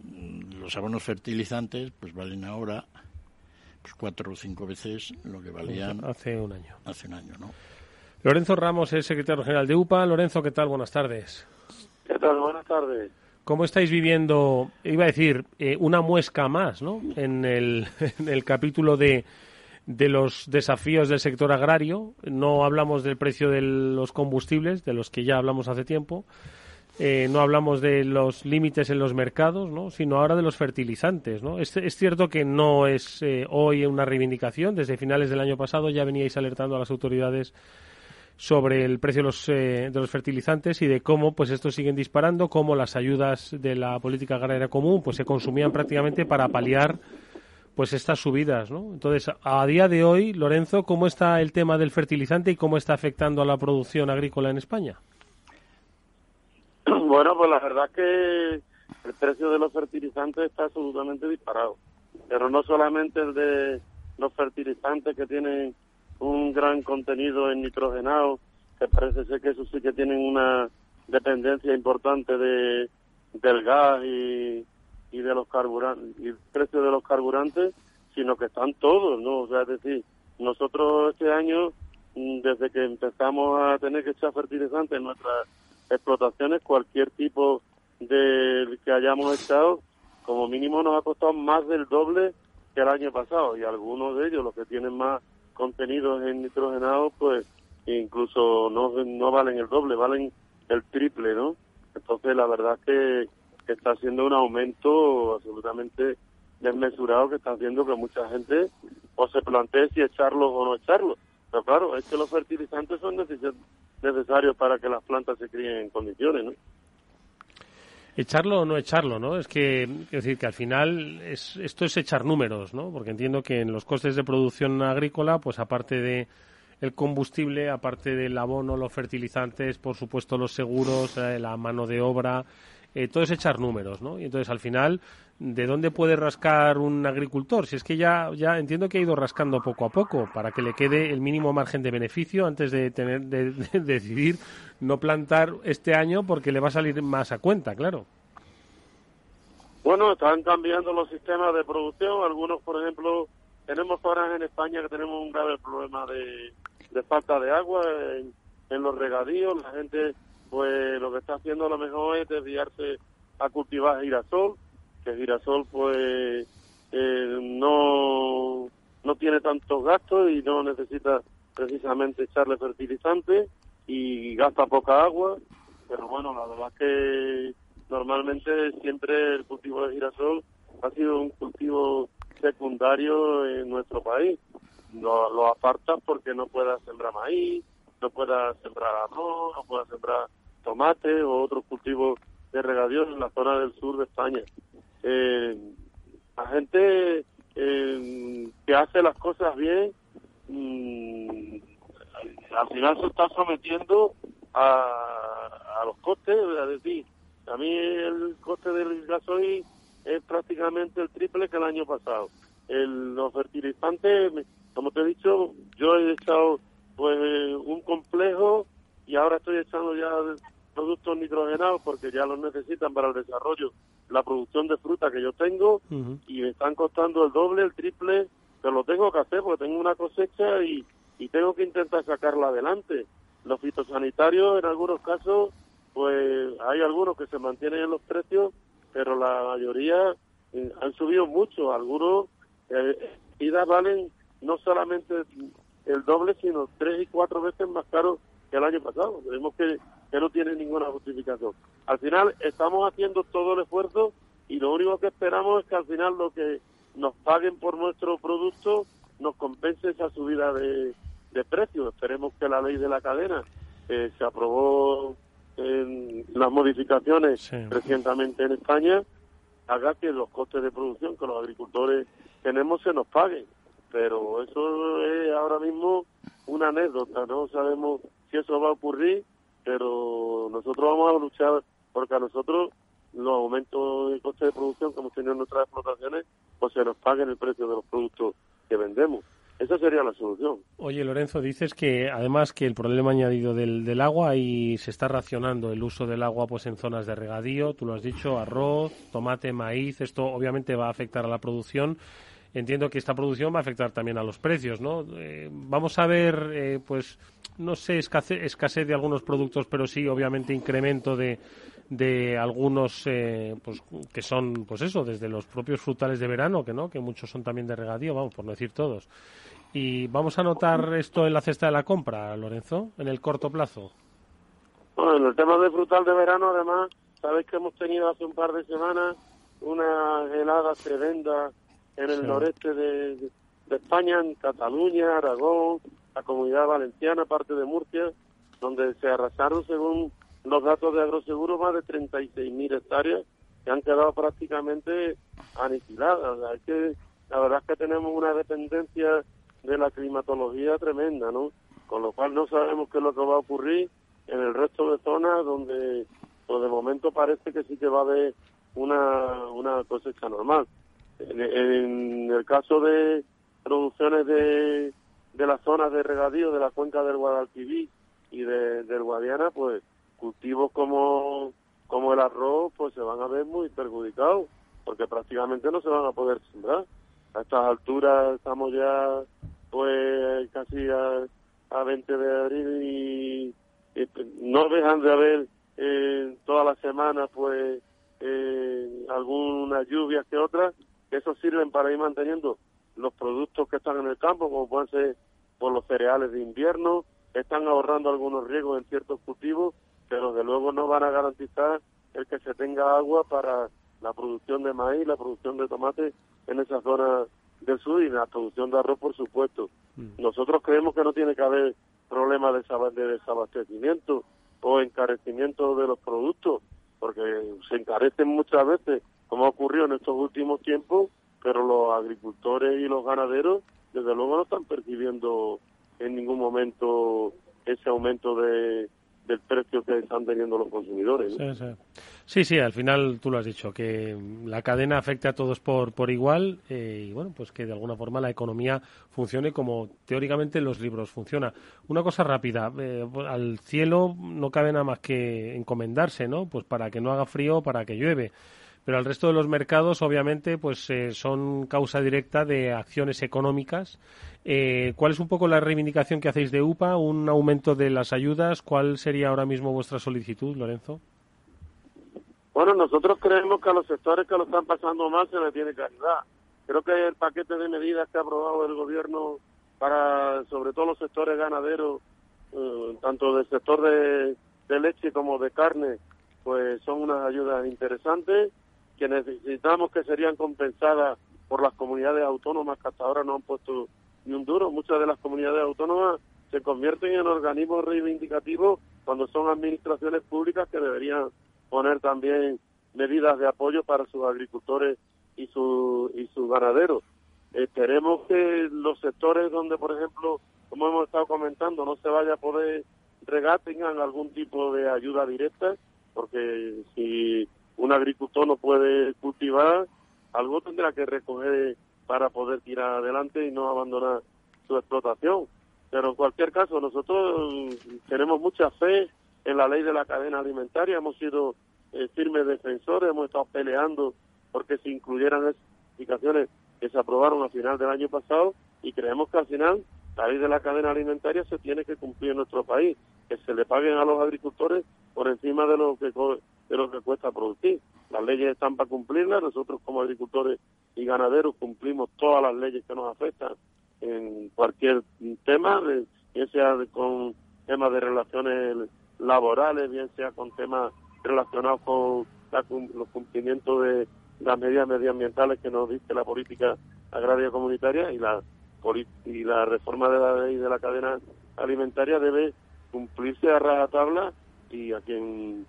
mm, los abonos fertilizantes pues valen ahora pues cuatro o cinco veces lo que valían Hace un año. hace un año, ¿no? Lorenzo Ramos es secretario general de UPA. Lorenzo, ¿qué tal? Buenas tardes. ¿Qué tal? Buenas tardes. ¿Cómo estáis viviendo, iba a decir, eh, una muesca más, ¿no? En el, en el capítulo de, de los desafíos del sector agrario. No hablamos del precio de los combustibles, de los que ya hablamos hace tiempo. Eh, no hablamos de los límites en los mercados, ¿no? sino ahora de los fertilizantes. ¿no? Es, es cierto que no es eh, hoy una reivindicación. Desde finales del año pasado ya veníais alertando a las autoridades sobre el precio de los, eh, de los fertilizantes y de cómo pues estos siguen disparando, cómo las ayudas de la política agraria común pues se consumían prácticamente para paliar pues estas subidas, ¿no? Entonces, a, día de hoy, Lorenzo, ¿cómo está el tema del fertilizante y cómo está afectando a la producción agrícola en España? Bueno, pues la verdad que el precio de los fertilizantes está absolutamente disparado. Pero no solamente el de los fertilizantes que tienen un gran contenido en nitrogenado, que parece ser que eso sí que tienen una dependencia importante de del gas y, y de los carburantes y el precio de los carburantes, sino que están todos, ¿no? O sea, es decir, nosotros este año, mm, desde que empezamos a tener que echar fertilizantes en nuestras explotaciones, cualquier tipo de que hayamos echado, como mínimo nos ha costado más del doble que el año pasado y algunos de ellos, los que tienen más contenidos en nitrogenado, pues incluso no, no valen el doble, valen el triple, ¿no? Entonces la verdad es que, está haciendo un aumento absolutamente desmesurado que está haciendo que mucha gente o se plantee si echarlo o no echarlo. Pero claro, es que los fertilizantes son neces- necesarios para que las plantas se críen en condiciones, ¿no? Echarlo o no echarlo, ¿no? Es que, es decir, que al final es, esto es echar números, ¿no? Porque entiendo que en los costes de producción agrícola, pues aparte de el combustible, aparte del abono, los fertilizantes, por supuesto los seguros, eh, la mano de obra, eh, todo es echar números, ¿no? Y entonces al final, ¿de dónde puede rascar un agricultor? Si es que ya, ya entiendo que ha ido rascando poco a poco para que le quede el mínimo margen de beneficio antes de tener de, de decidir no plantar este año porque le va a salir más a cuenta, claro. Bueno, están cambiando los sistemas de producción. Algunos, por ejemplo, tenemos zonas en España que tenemos un grave problema de, falta de agua en los regadíos. La gente, pues, lo que está haciendo a lo mejor es desviarse a cultivar girasol, que girasol, pues, eh, no, no tiene tantos gastos y no necesita precisamente echarle fertilizante y gasta poca agua. Pero bueno, la verdad es que normalmente siempre el cultivo de girasol ha sido un cultivo secundario en nuestro país. Lo, lo porque no puedas sembrar maíz, no puedas sembrar arroz, no puedas sembrar tomate o otros cultivos de regadío en la zona del sur de España. Eh, la gente eh, que hace las cosas bien, mm, al final se está sometiendo a, a los costes, es decir, a mí el coste del gasoil es prácticamente el triple que el año pasado. El, los fertilizantes, como te he dicho, yo he echado pues un complejo y ahora estoy echando ya productos nitrogenados porque ya los necesitan para el desarrollo, la producción de fruta que yo tengo y me están costando el doble, el triple, pero lo tengo que hacer porque tengo una cosecha y, y tengo que intentar sacarla adelante. Los fitosanitarios en algunos casos, pues hay algunos que se mantienen en los precios, pero la mayoría eh, han subido mucho. Algunos eh, idas valen no solamente el doble, sino tres y cuatro veces más caros que el año pasado. Vemos que, que no tiene ninguna justificación. Al final estamos haciendo todo el esfuerzo y lo único que esperamos es que al final lo que nos paguen por nuestro producto nos compense esa subida de, de precios. Esperemos que la ley de la cadena eh, se aprobó en las modificaciones recientemente en España haga que los costes de producción que los agricultores tenemos se nos paguen. Pero eso es ahora mismo una anécdota, no sabemos si eso va a ocurrir, pero nosotros vamos a luchar porque a nosotros los aumentos de coste de producción que hemos tenido en nuestras explotaciones, pues se nos paguen el precio de los productos que vendemos. Esa sería la solución. Oye, Lorenzo, dices que además que el problema añadido del, del agua y se está racionando el uso del agua pues en zonas de regadío, tú lo has dicho, arroz, tomate, maíz, esto obviamente va a afectar a la producción. Entiendo que esta producción va a afectar también a los precios, ¿no? Eh, vamos a ver, eh, pues, no sé, escasez, escasez de algunos productos, pero sí, obviamente, incremento de, de algunos, eh, pues, que son, pues eso, desde los propios frutales de verano, que no, que muchos son también de regadío, vamos, por no decir todos. Y vamos a notar esto en la cesta de la compra, Lorenzo, en el corto plazo. Bueno, en el tema del frutal de verano, además, sabéis que hemos tenido hace un par de semanas una helada tremenda en el Sí. noreste de, España, en Cataluña, Aragón, la comunidad valenciana, parte de Murcia, donde se arrasaron, según los datos de Agroseguro, más de 36.000 hectáreas que han quedado prácticamente aniquiladas. O sea, es que la verdad es que tenemos una dependencia de la climatología tremenda, ¿no? Con lo cual no sabemos qué es lo que va a ocurrir en el resto de zonas donde pues de momento parece que sí que va a haber una, una cosecha normal. En, el caso de producciones de, de las zonas de regadío de la cuenca del Guadalquivir y de, del Guadiana, pues cultivos como, como el arroz, pues se van a ver muy perjudicados, porque prácticamente no se van a poder sembrar. A estas alturas estamos ya pues casi a, a 20 de abril y, y no dejan de haber eh, todas las semanas pues eh, algunas lluvias que otras, que eso sirven para ir manteniendo los productos que están en el campo, como pueden ser por los cereales de invierno, están ahorrando algunos riesgos en ciertos cultivos, pero de luego no van a garantizar el que se tenga agua para la producción de maíz, la producción de tomate en esa zona del sur y la producción de arroz, por supuesto. Nosotros creemos que no tiene que haber problema de desabastecimiento o encarecimiento de los productos, porque se encarecen muchas veces, como ha ocurrido en estos últimos tiempos, pero los agricultores y los ganaderos, desde luego, no están percibiendo en ningún momento ese aumento de, del precio que están teniendo los consumidores. Sí, sí. Al final tú lo has dicho, que la cadena afecte a todos por, por igual eh, y bueno, pues que de alguna forma la economía funcione como teóricamente en los libros funciona. Una cosa rápida, eh, al cielo no cabe nada más que encomendarse, ¿no? Pues para que no haga frío, para que llueve. Pero al resto de los mercados, obviamente, pues eh, son causa directa de acciones económicas. Eh, ¿Cuál es un poco la reivindicación que hacéis de UPA? ¿Un aumento de las ayudas? ¿Cuál sería ahora mismo vuestra solicitud, Lorenzo? Bueno, nosotros creemos que a los sectores que lo están pasando mal se les tiene que ayudar. Creo que el paquete de medidas que ha aprobado el gobierno para, sobre todo los sectores ganaderos, eh, tanto del sector de, de leche como de carne, pues son unas ayudas interesantes que necesitamos que serían compensadas por las comunidades autónomas que hasta ahora no han puesto ni un duro. Muchas de las comunidades autónomas se convierten en organismos reivindicativos cuando son administraciones públicas que deberían poner también medidas de apoyo para sus agricultores y, su, y sus ganaderos. Esperemos que los sectores donde, por ejemplo, como hemos estado comentando, no se vaya a poder regar, tengan algún tipo de ayuda directa, porque si un agricultor no puede cultivar, algo tendrá que recoger para poder tirar adelante y no abandonar su explotación. Pero en cualquier caso, nosotros tenemos mucha fe en la ley de la cadena alimentaria, hemos sido eh, firmes defensores, hemos estado peleando porque se incluyeran esas indicaciones que se aprobaron a final del año pasado y creemos que al final la ley de la cadena alimentaria se tiene que cumplir en nuestro país, que se le paguen a los agricultores por encima de lo que de lo que cuesta producir. Las leyes están para cumplirlas, nosotros como agricultores y ganaderos cumplimos todas las leyes que nos afectan en cualquier tema, bien sea con temas de relaciones laborales, bien sea con temas relacionados con la los cumplimientos de las medidas medioambientales que nos dice la política agraria comunitaria y la y la reforma de la ley de la cadena alimentaria debe cumplirse a rajatabla y a quien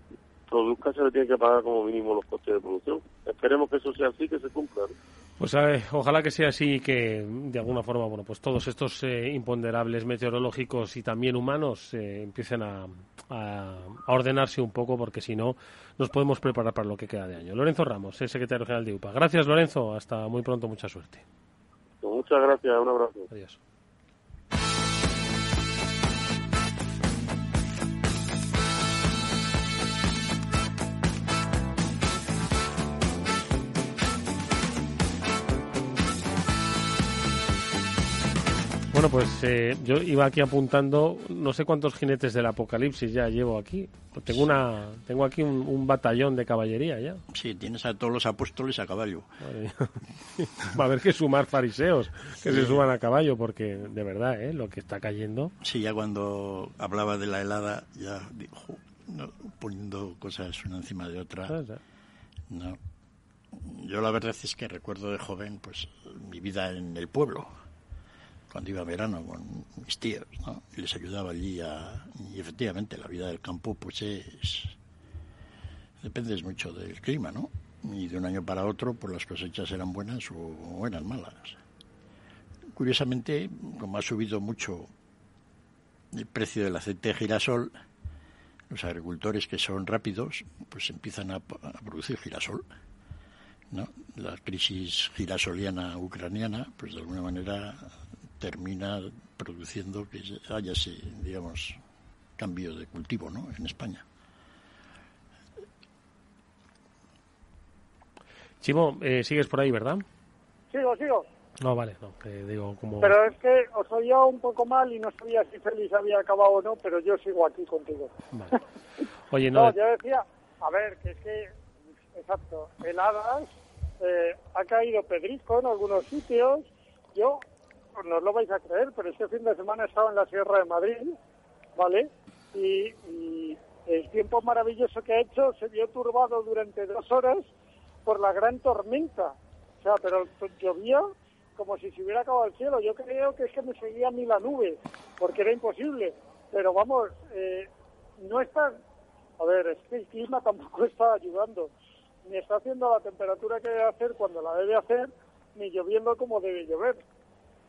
produzca se le tiene que pagar como mínimo los costes de producción. Esperemos que eso sea así, que se cumpla. ¿no? Pues eh, ojalá que sea así y que de alguna forma, bueno, pues todos estos eh, imponderables meteorológicos y también humanos eh, empiecen a, ordenarse un poco porque si no nos podemos preparar para lo que queda de año. Lorenzo Ramos, es secretario general de UPA. Gracias, Lorenzo. Hasta muy pronto. Mucha suerte. Muchas gracias, un abrazo. Adiós. Bueno, pues eh, yo iba aquí apuntando, no sé cuántos jinetes del apocalipsis ya llevo aquí. Tengo una, tengo aquí un, un batallón de caballería ya. Sí, tienes a todos los apóstoles a caballo. Va a haber que sumar fariseos que Sí. se suban a caballo, porque de verdad, ¿eh? lo que está cayendo. Sí, ya cuando hablaba de la helada, ya dijo, no, poniendo cosas una encima de otra. Ah. No. Yo la verdad es que recuerdo de joven, pues, mi vida en el pueblo, cuando iba a verano con mis tíos, ¿no? Les ayudaba allí a... Y efectivamente, la vida del campo, pues es... Depende mucho del clima, ¿no? Y de un año para otro, pues las cosechas eran buenas o, o eran malas. Curiosamente, como ha subido mucho el precio del aceite de girasol, los agricultores que son rápidos, pues empiezan a, a producir girasol. ¿no? La crisis girasoliana ucraniana, pues de alguna manera termina produciendo que haya ese, digamos, cambio de cultivo, ¿no? En España. Chimo, eh, sigues por ahí, ¿verdad? Sigo, sigo. No, vale, no, que digo como... Pero es que os oía un poco mal y no sabía si Félix había acabado o no, pero yo sigo aquí contigo. Oye, no, No, yo decía, a ver, que es que, exacto, heladas, eh, ha caído pedrisco en algunos sitios. Yo, no os lo vais a creer, pero este fin de semana he estado en la Sierra de Madrid, ¿vale? Y, el tiempo maravilloso que ha hecho se vio turbado durante dos horas por la gran tormenta. O sea, pero llovía como si se hubiera acabado el cielo. Yo creo que es que me seguía a mí la nube, porque era imposible. Pero vamos, eh, no está... A ver, es que el clima tampoco está ayudando. Ni está haciendo la temperatura que debe hacer cuando la debe hacer, ni lloviendo como debe llover.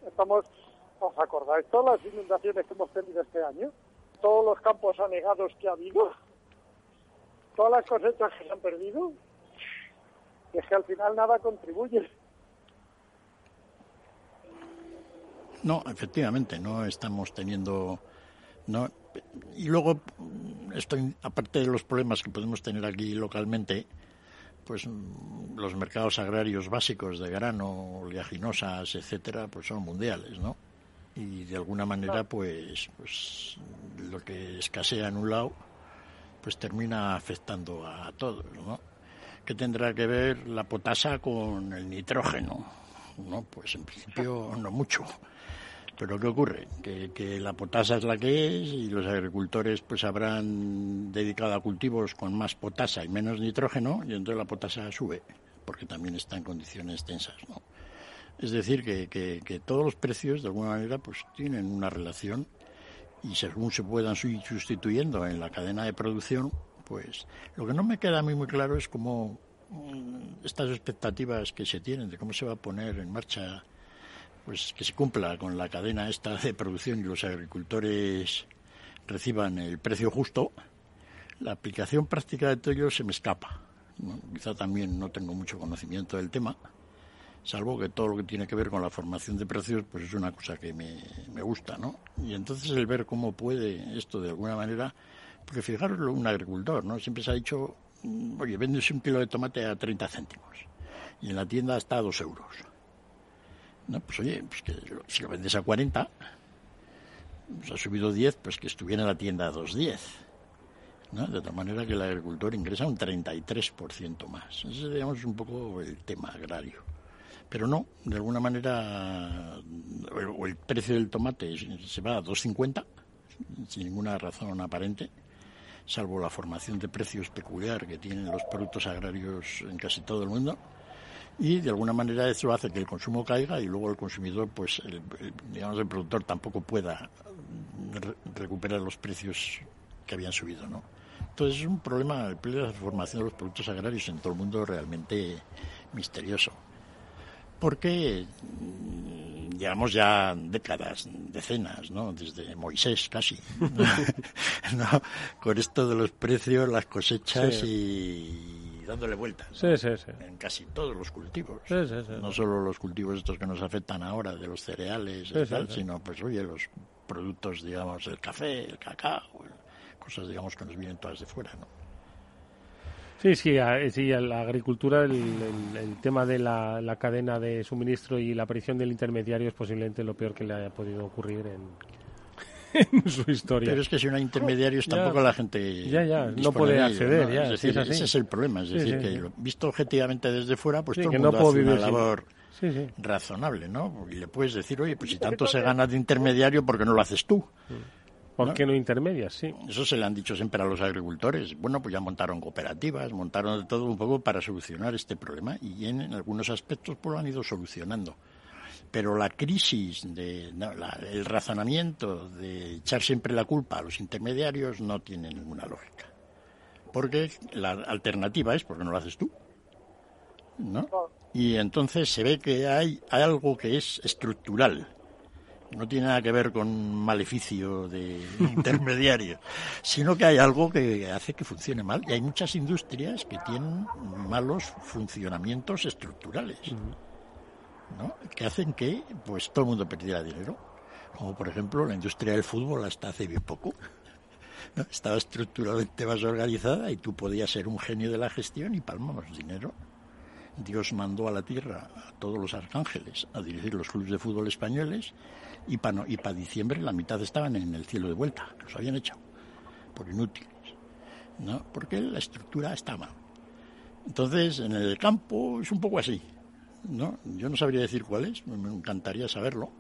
Estamos... ¿Os acordáis todas las inundaciones que hemos tenido este año? Todos los campos anegados que ha habido. Todas las cosechas que se han perdido. Y es que al final nada contribuye. No, efectivamente, no estamos teniendo. No, y luego, esto, aparte de los problemas que podemos tener aquí localmente, pues mm, los mercados agrarios básicos de grano, oleaginosas, etcétera, pues son mundiales, ¿no? Y de alguna manera, pues, pues lo que escasea en un lado, pues termina afectando a todos, ¿no? ¿Qué tendrá que ver la potasa con el nitrógeno? No, pues en principio no mucho. Pero ¿qué ocurre? Que, la potasa es la que es y los agricultores pues habrán dedicado a cultivos con más potasa y menos nitrógeno y entonces la potasa sube porque también está en condiciones tensas, ¿no? Es decir, que, que, que todos los precios de alguna manera pues tienen una relación y según se puedan ir sustituyendo en la cadena de producción, pues lo que no me queda a mí muy claro es cómo mm, estas expectativas que se tienen de cómo se va a poner en marcha pues que se cumpla con la cadena esta de producción y los agricultores reciban el precio justo, la aplicación práctica de todo ello se me escapa. Quizá también no tengo mucho conocimiento del tema, salvo que todo lo que tiene que ver con la formación de precios, pues es una cosa que me, me gusta, ¿no? Y entonces el ver cómo puede esto de alguna manera, porque fijaros un agricultor, ¿no? Siempre se ha dicho, mm, oye, vendes un kilo de tomate a 30 céntimos y en la tienda está a 2 euros. No, pues oye, pues que si lo vendes a 40, pues ha subido 10, pues que estuviera en la tienda a 2,10. ¿no? De tal manera que el agricultor ingresa un 33% más. Ese digamos, es un poco el tema agrario. Pero no, de alguna manera, o el precio del tomate se va a 2,50, sin ninguna razón aparente, salvo la formación de precios peculiar que tienen los productos agrarios en casi todo el mundo y de alguna manera eso hace que el consumo caiga y luego el consumidor, pues, el, el- digamos, el productor tampoco pueda re- recuperar los precios que habían subido, ¿no? Entonces es un problema, el problema de la formación de los productos agrarios en todo el mundo realmente misterioso. Porque mm, llevamos ya décadas, decenas, ¿no? Desde Moisés casi, ¿no? Con esto de los precios, las cosechas Sí. y dándole vueltas Sí, sí, sí. en casi todos los cultivos. No solo los cultivos estos que nos afectan ahora, de los cereales y tal, sino, pues, oye, los productos, digamos, el café, el cacao, cosas, digamos, que nos vienen todas de fuera, ¿no? Sí, sí, a- sí, a la agricultura, el, el- el tema de la, la cadena de suministro y la aparición del intermediario es posiblemente lo peor que le haya podido ocurrir en, en su historia. Pero es que si no hay intermediarios, Ya. tampoco la gente. Ya, ya, no puede acceder, ¿no? ya, Es sí, decir, es así. ese es el problema. Es Sí, decir, sí, que sí. visto objetivamente desde fuera, pues Sí, todo el no mundo puedo hace una vivir labor Sí, sí. razonable, ¿no? Y le puedes decir, oye, pues si tanto se gana de intermediario, ¿por qué no lo haces tú? ¿Por qué no intermedias? Sí. Eso se le han dicho siempre a los agricultores. Bueno, pues ya montaron cooperativas, montaron de todo un poco para solucionar este problema y en, en algunos aspectos pues lo han ido solucionando. Pero la crisis, de, no, la- el razonamiento de echar siempre la culpa a los intermediarios no tiene ninguna lógica. Porque la alternativa es porque no lo haces tú. ¿no? Y entonces se ve que hay algo que es estructural No tiene nada que ver con maleficio de intermediario, sino que hay algo que hace que funcione mal. Y hay muchas industrias que tienen malos funcionamientos estructurales, ¿no? que hacen que pues todo el mundo perdiera dinero. Como por ejemplo la industria del fútbol hasta hace bien poco. ¿no? Estaba estructuralmente más organizada y tú podías ser un genio de la gestión y palmabas dinero. Dios mandó a la tierra a todos los arcángeles a dirigir los clubes de fútbol españoles y para diciembre la mitad estaban en el cielo de vuelta, los habían echado por inútiles, ¿no? Porque la estructura está mal. Entonces, en el campo es un poco así, ¿no? Yo no sabría decir cuál es, me encantaría saberlo,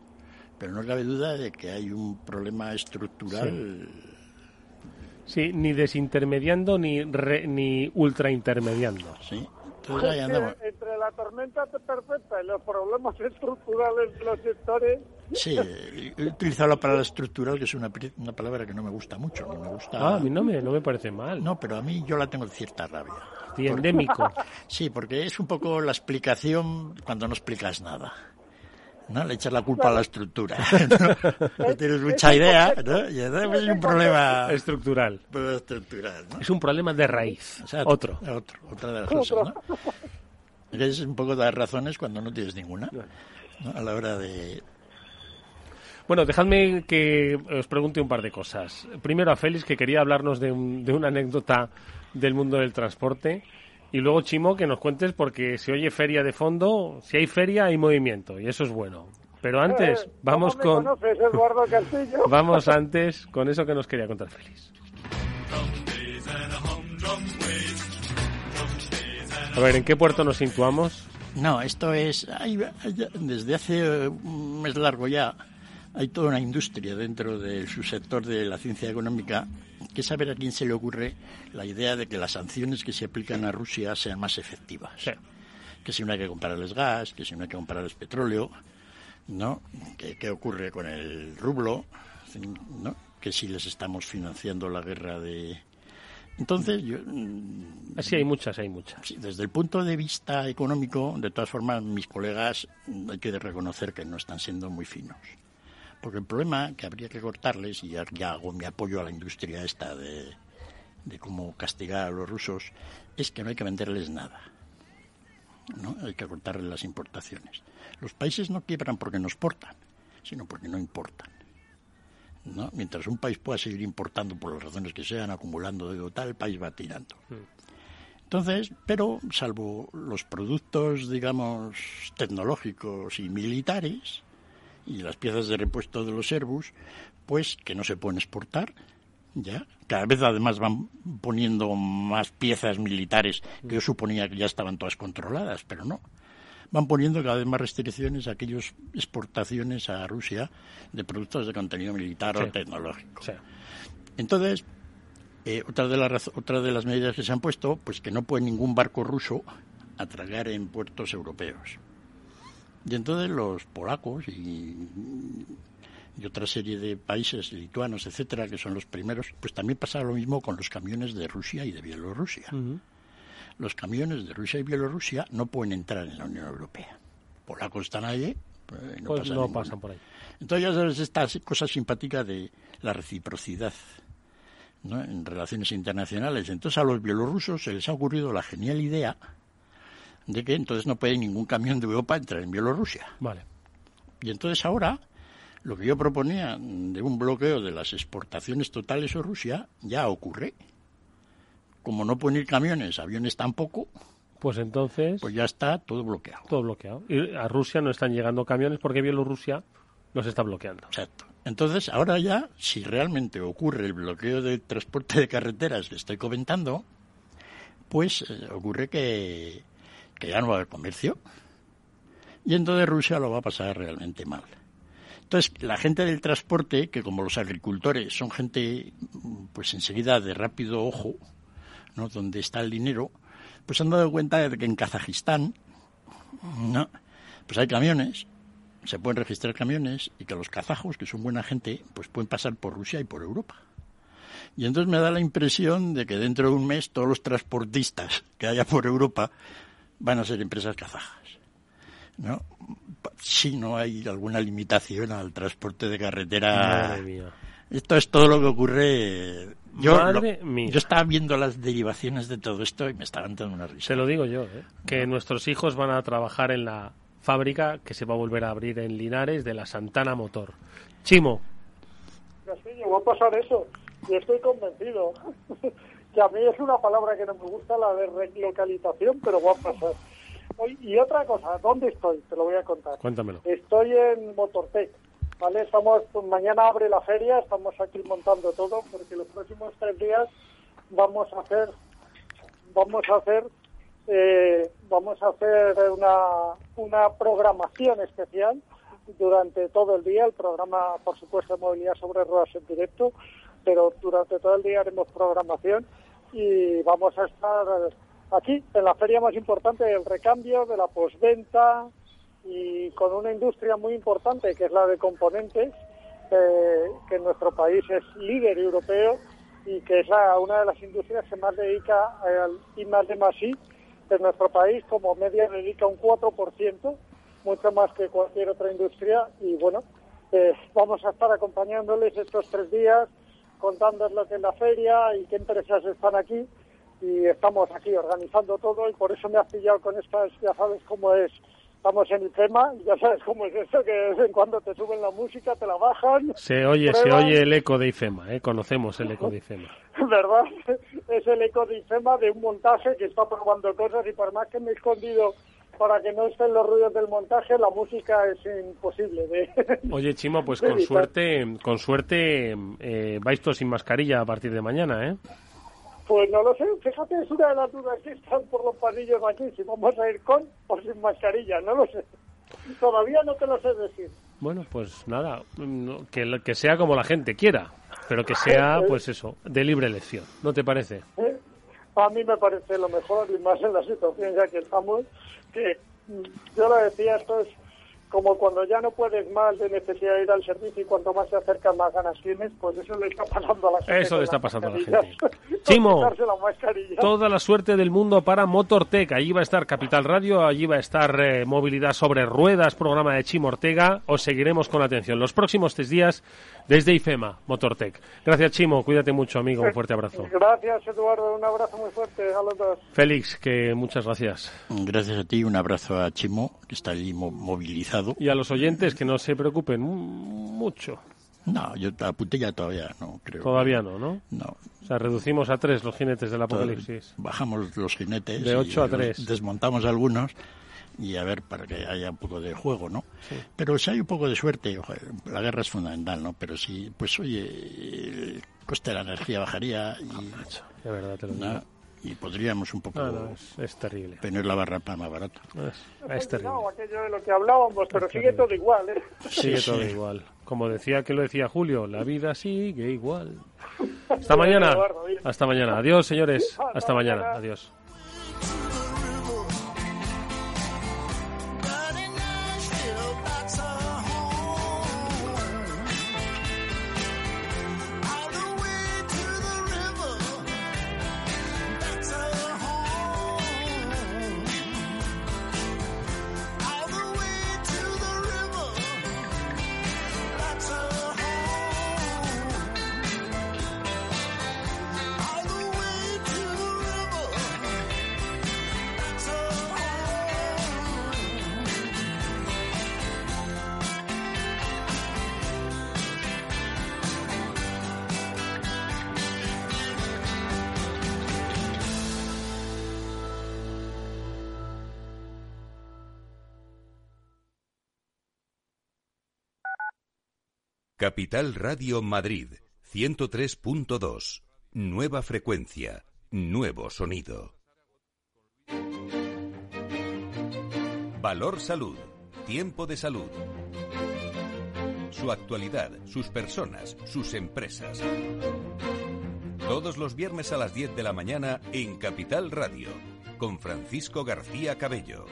pero no cabe duda de que hay un problema estructural. Sí, ni desintermediando ni, re- ni ultraintermediando. Sí. Es que la tormenta perfecta y los problemas estructurales de los sectores, Sí, he utilizado la palabra estructural, que es una, una palabra que no me gusta mucho. No me gusta. Ah, a mí no me, no me parece mal. No, pero a mí yo la tengo cierta rabia. Y endémico. Sí, porque es un poco la explicación cuando no explicas nada. ¿no? Le echas la culpa a la estructura. ¿no? No tienes mucha idea, ¿no? Y entonces es un problema estructural. problema estructural, ¿no? Es un problema de raíz. O sea, Otro. Otro, otra de las cosas, ¿no? Es un poco dar razones cuando no tienes ninguna, ¿no? A la hora de... Bueno, dejadme que os pregunte un par de cosas. Primero a Félix, que quería hablarnos de, un- de una anécdota del mundo del transporte. Y luego, Chimo, que nos cuentes, porque se oye feria de fondo. Si hay feria, hay movimiento, y eso es bueno. Pero antes, Eh, vamos ¿cómo me con. conoces, Eduardo Castillo? Vamos antes con eso que nos quería contar Félix. A ver, ¿en qué puerto nos situamos? No, esto es... hay- desde hace eh, un mes largo ya hay toda una industria dentro del subsector de la ciencia económica que saber a quién se le ocurre la idea de que las sanciones que se aplican a Rusia sean más efectivas. Que si no hay que comprarles gas, que si no hay que comprarles petróleo, ¿no? ¿Qué, qué ocurre con el rublo? ¿no? Que si les estamos financiando la guerra de... Entonces, yo... mm, Sí, hay muchas, hay muchas. Sí, desde el punto de vista económico, de todas formas, mis colegas mm, hay que reconocer que no están siendo muy finos. Porque el problema que habría que cortarles, y ya, ya hago mi apoyo a la industria esta de, de cómo castigar a los rusos, es que no hay que venderles nada. ¿no? Hay que cortarles las importaciones. Los países no quiebran porque no exportan, sino porque no importan. ¿No? Mientras un país pueda seguir importando por las razones que sean, acumulando deuda tal, el país va tirando. Entonces, pero salvo los productos, digamos, tecnológicos y militares y las piezas de repuesto de los Airbus, pues que no se pueden exportar, ya. Cada vez además van poniendo más piezas militares que yo suponía que ya estaban todas controladas, pero no. Van poniendo cada vez más restricciones a aquellas exportaciones a Rusia de productos de contenido militar o Sí. tecnológico. Entonces, eh, otra, de las, otra de las medidas que se han puesto, pues que no puede ningún barco ruso atracar en puertos europeos. Y entonces los polacos y, y otra serie de países, lituanos, etcétera, que son los primeros, pues también pasa lo mismo con los camiones de Rusia y de Bielorrusia. Los camiones de Rusia y Bielorrusia no pueden entrar en la Unión Europea. Polacos están allí, pues no, Pues pasa no pasan por ahí. Entonces ya sabes esta cosa simpática de la reciprocidad ¿no? en relaciones internacionales. Entonces a los bielorrusos se les ha ocurrido la genial idea de que entonces no puede ningún camión de Europa entrar en Bielorrusia. Vale. Y entonces ahora lo que yo proponía de un bloqueo de las exportaciones totales a Rusia ya ocurre. Como no pueden ir camiones, aviones tampoco, Pues entonces. pues ya está todo bloqueado. Todo bloqueado. Y a Rusia no están llegando camiones porque Bielorrusia los está bloqueando. Exacto. Entonces, ahora ya, si realmente ocurre el bloqueo de transporte de carreteras que estoy comentando, pues eh, ocurre que, que ya no va a haber comercio. Y entonces Rusia lo va a pasar realmente mal. Entonces, la gente del transporte, que como los agricultores son gente, pues enseguida de rápido ojo, ¿no? Donde está el dinero, pues han dado cuenta de que en Kazajistán, ¿no? Pues hay camiones, se pueden registrar camiones y que los kazajos, que son buena gente, pues pueden pasar por Rusia y por Europa. Y entonces me da la impresión de que dentro de un mes todos los transportistas que haya por Europa van a ser empresas kazajas. ¿no? Si no hay alguna limitación al transporte de carretera. Madre mía. Esto es todo lo que ocurre. Yo, Madre lo- mía. yo estaba viendo las derivaciones de todo esto y me estaban dando una risa. Se lo digo yo, ¿eh? que nuestros hijos van a trabajar en la fábrica que se va a volver a abrir en Linares de la Santana Motor. Chimo, va a pasar eso. Y estoy convencido. que a mí es una palabra que no me gusta, la de relocalización, pero va a pasar. Y otra cosa, ¿dónde estoy? Te lo voy a contar. cuéntamelo. Estoy en Motortec, ¿vale? Estamos, pues, mañana abre la feria, estamos aquí montando todo, porque los próximos tres días vamos a hacer, vamos a hacer, eh, vamos a hacer una, una programación especial durante todo el día, el programa, por supuesto, de movilidad sobre ruedas en directo, pero durante todo el día haremos programación y vamos a estar aquí en la feria más importante del recambio, de la posventa y con una industria muy importante que es la de componentes, eh, que en nuestro país es líder europeo y que es una de las industrias que más dedica al I más de más I en nuestro país, como media dedica un 4%, mucho más que cualquier otra industria. Y bueno, eh, vamos a estar acompañándoles estos tres días, contándoles lo que es la feria y qué empresas están aquí. Y estamos aquí organizando todo y por eso me has pillado con estas, ya sabes cómo es. Estamos en el tema, ya sabes cómo es eso, que de vez en cuando te suben la música, te la bajan. Se oye, se oye el eco de IFEMA, ¿eh? conocemos el eco de IFEMA. ¿verdad? Es el eco de IFEMA de un montaje que está probando cosas y por más que me he escondido para que no estén los ruidos del montaje, la música es imposible de... Oye, Chimo, pues con evitar. suerte, con suerte eh, vais todos sin mascarilla a partir de mañana, ¿eh? Pues no lo sé, fíjate, es una de las dudas que están por los pasillos aquí, si vamos a ir con o sin mascarilla, no lo sé. Todavía no te lo sé decir. Bueno, pues nada, que, que sea como la gente quiera, pero que sea, pues eso, de libre elección, ¿no te parece? ¿eh? A mí me parece lo mejor y más en la situación ya que estamos, que mm, yo lo decía, esto es como cuando ya no puedes más de necesidad de ir al servicio y cuanto más se acercan más ganas tienes, pues eso le está pasando a la gente. Eso le está pasando a la gente. Chimo, la. Toda la suerte del mundo para Motortec. Allí va a estar Capital Radio, allí va a estar eh, Movilidad sobre Ruedas, programa de Chimo Ortega. Os seguiremos con atención los próximos tres días desde IFEMA, Motortec. Gracias, Chimo. Cuídate mucho, amigo. Un fuerte abrazo. Gracias, Eduardo. Un abrazo muy fuerte a los dos. Félix, que muchas gracias. Gracias a ti, un abrazo a Chimo, que está allí mo- movilizado. Y a los oyentes que no se preocupen mucho. No, yo apunté ya todavía no creo. Todavía no, ¿no? No. O sea, reducimos a tres los jinetes del apocalipsis. Bajamos los jinetes. De ocho a tres. Desmontamos algunos y a ver para que haya un poco de juego, ¿no? Pero si hay un poco de suerte, la guerra es fundamental, ¿no? Pero si, pues oye, el coste de la energía bajaría y, De verdad, te lo digo. ¿no? y podríamos un poco No, no, es, es terrible. tener la barra para más barato. Es, es terrible. No, aquello de lo que hablábamos, pero sigue todo igual, ¿eh? Sigue Sí, todo sí. igual. Como decía que lo decía Julio, la vida sigue igual. Hasta mañana. Hasta mañana. Adiós, señores. Hasta mañana. Adiós. Capital Radio Madrid 103.2. Nueva frecuencia, nuevo sonido. Valor Salud. Tiempo de salud. Su actualidad, sus personas, sus empresas. Todos los viernes a las 10 de la mañana en Capital Radio, con Francisco García Cabello.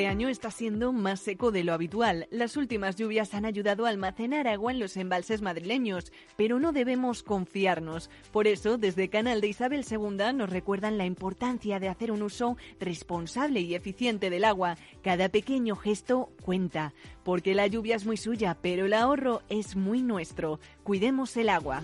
Este año está siendo más seco de lo habitual. Las últimas lluvias han ayudado a almacenar agua en los embalses madrileños, pero no debemos confiarnos. Por eso, desde Canal de Isabel II nos recuerdan la importancia de hacer un uso responsable y eficiente del agua. Cada pequeño gesto cuenta, porque la lluvia es muy suya, pero el ahorro es muy nuestro. Cuidemos el agua.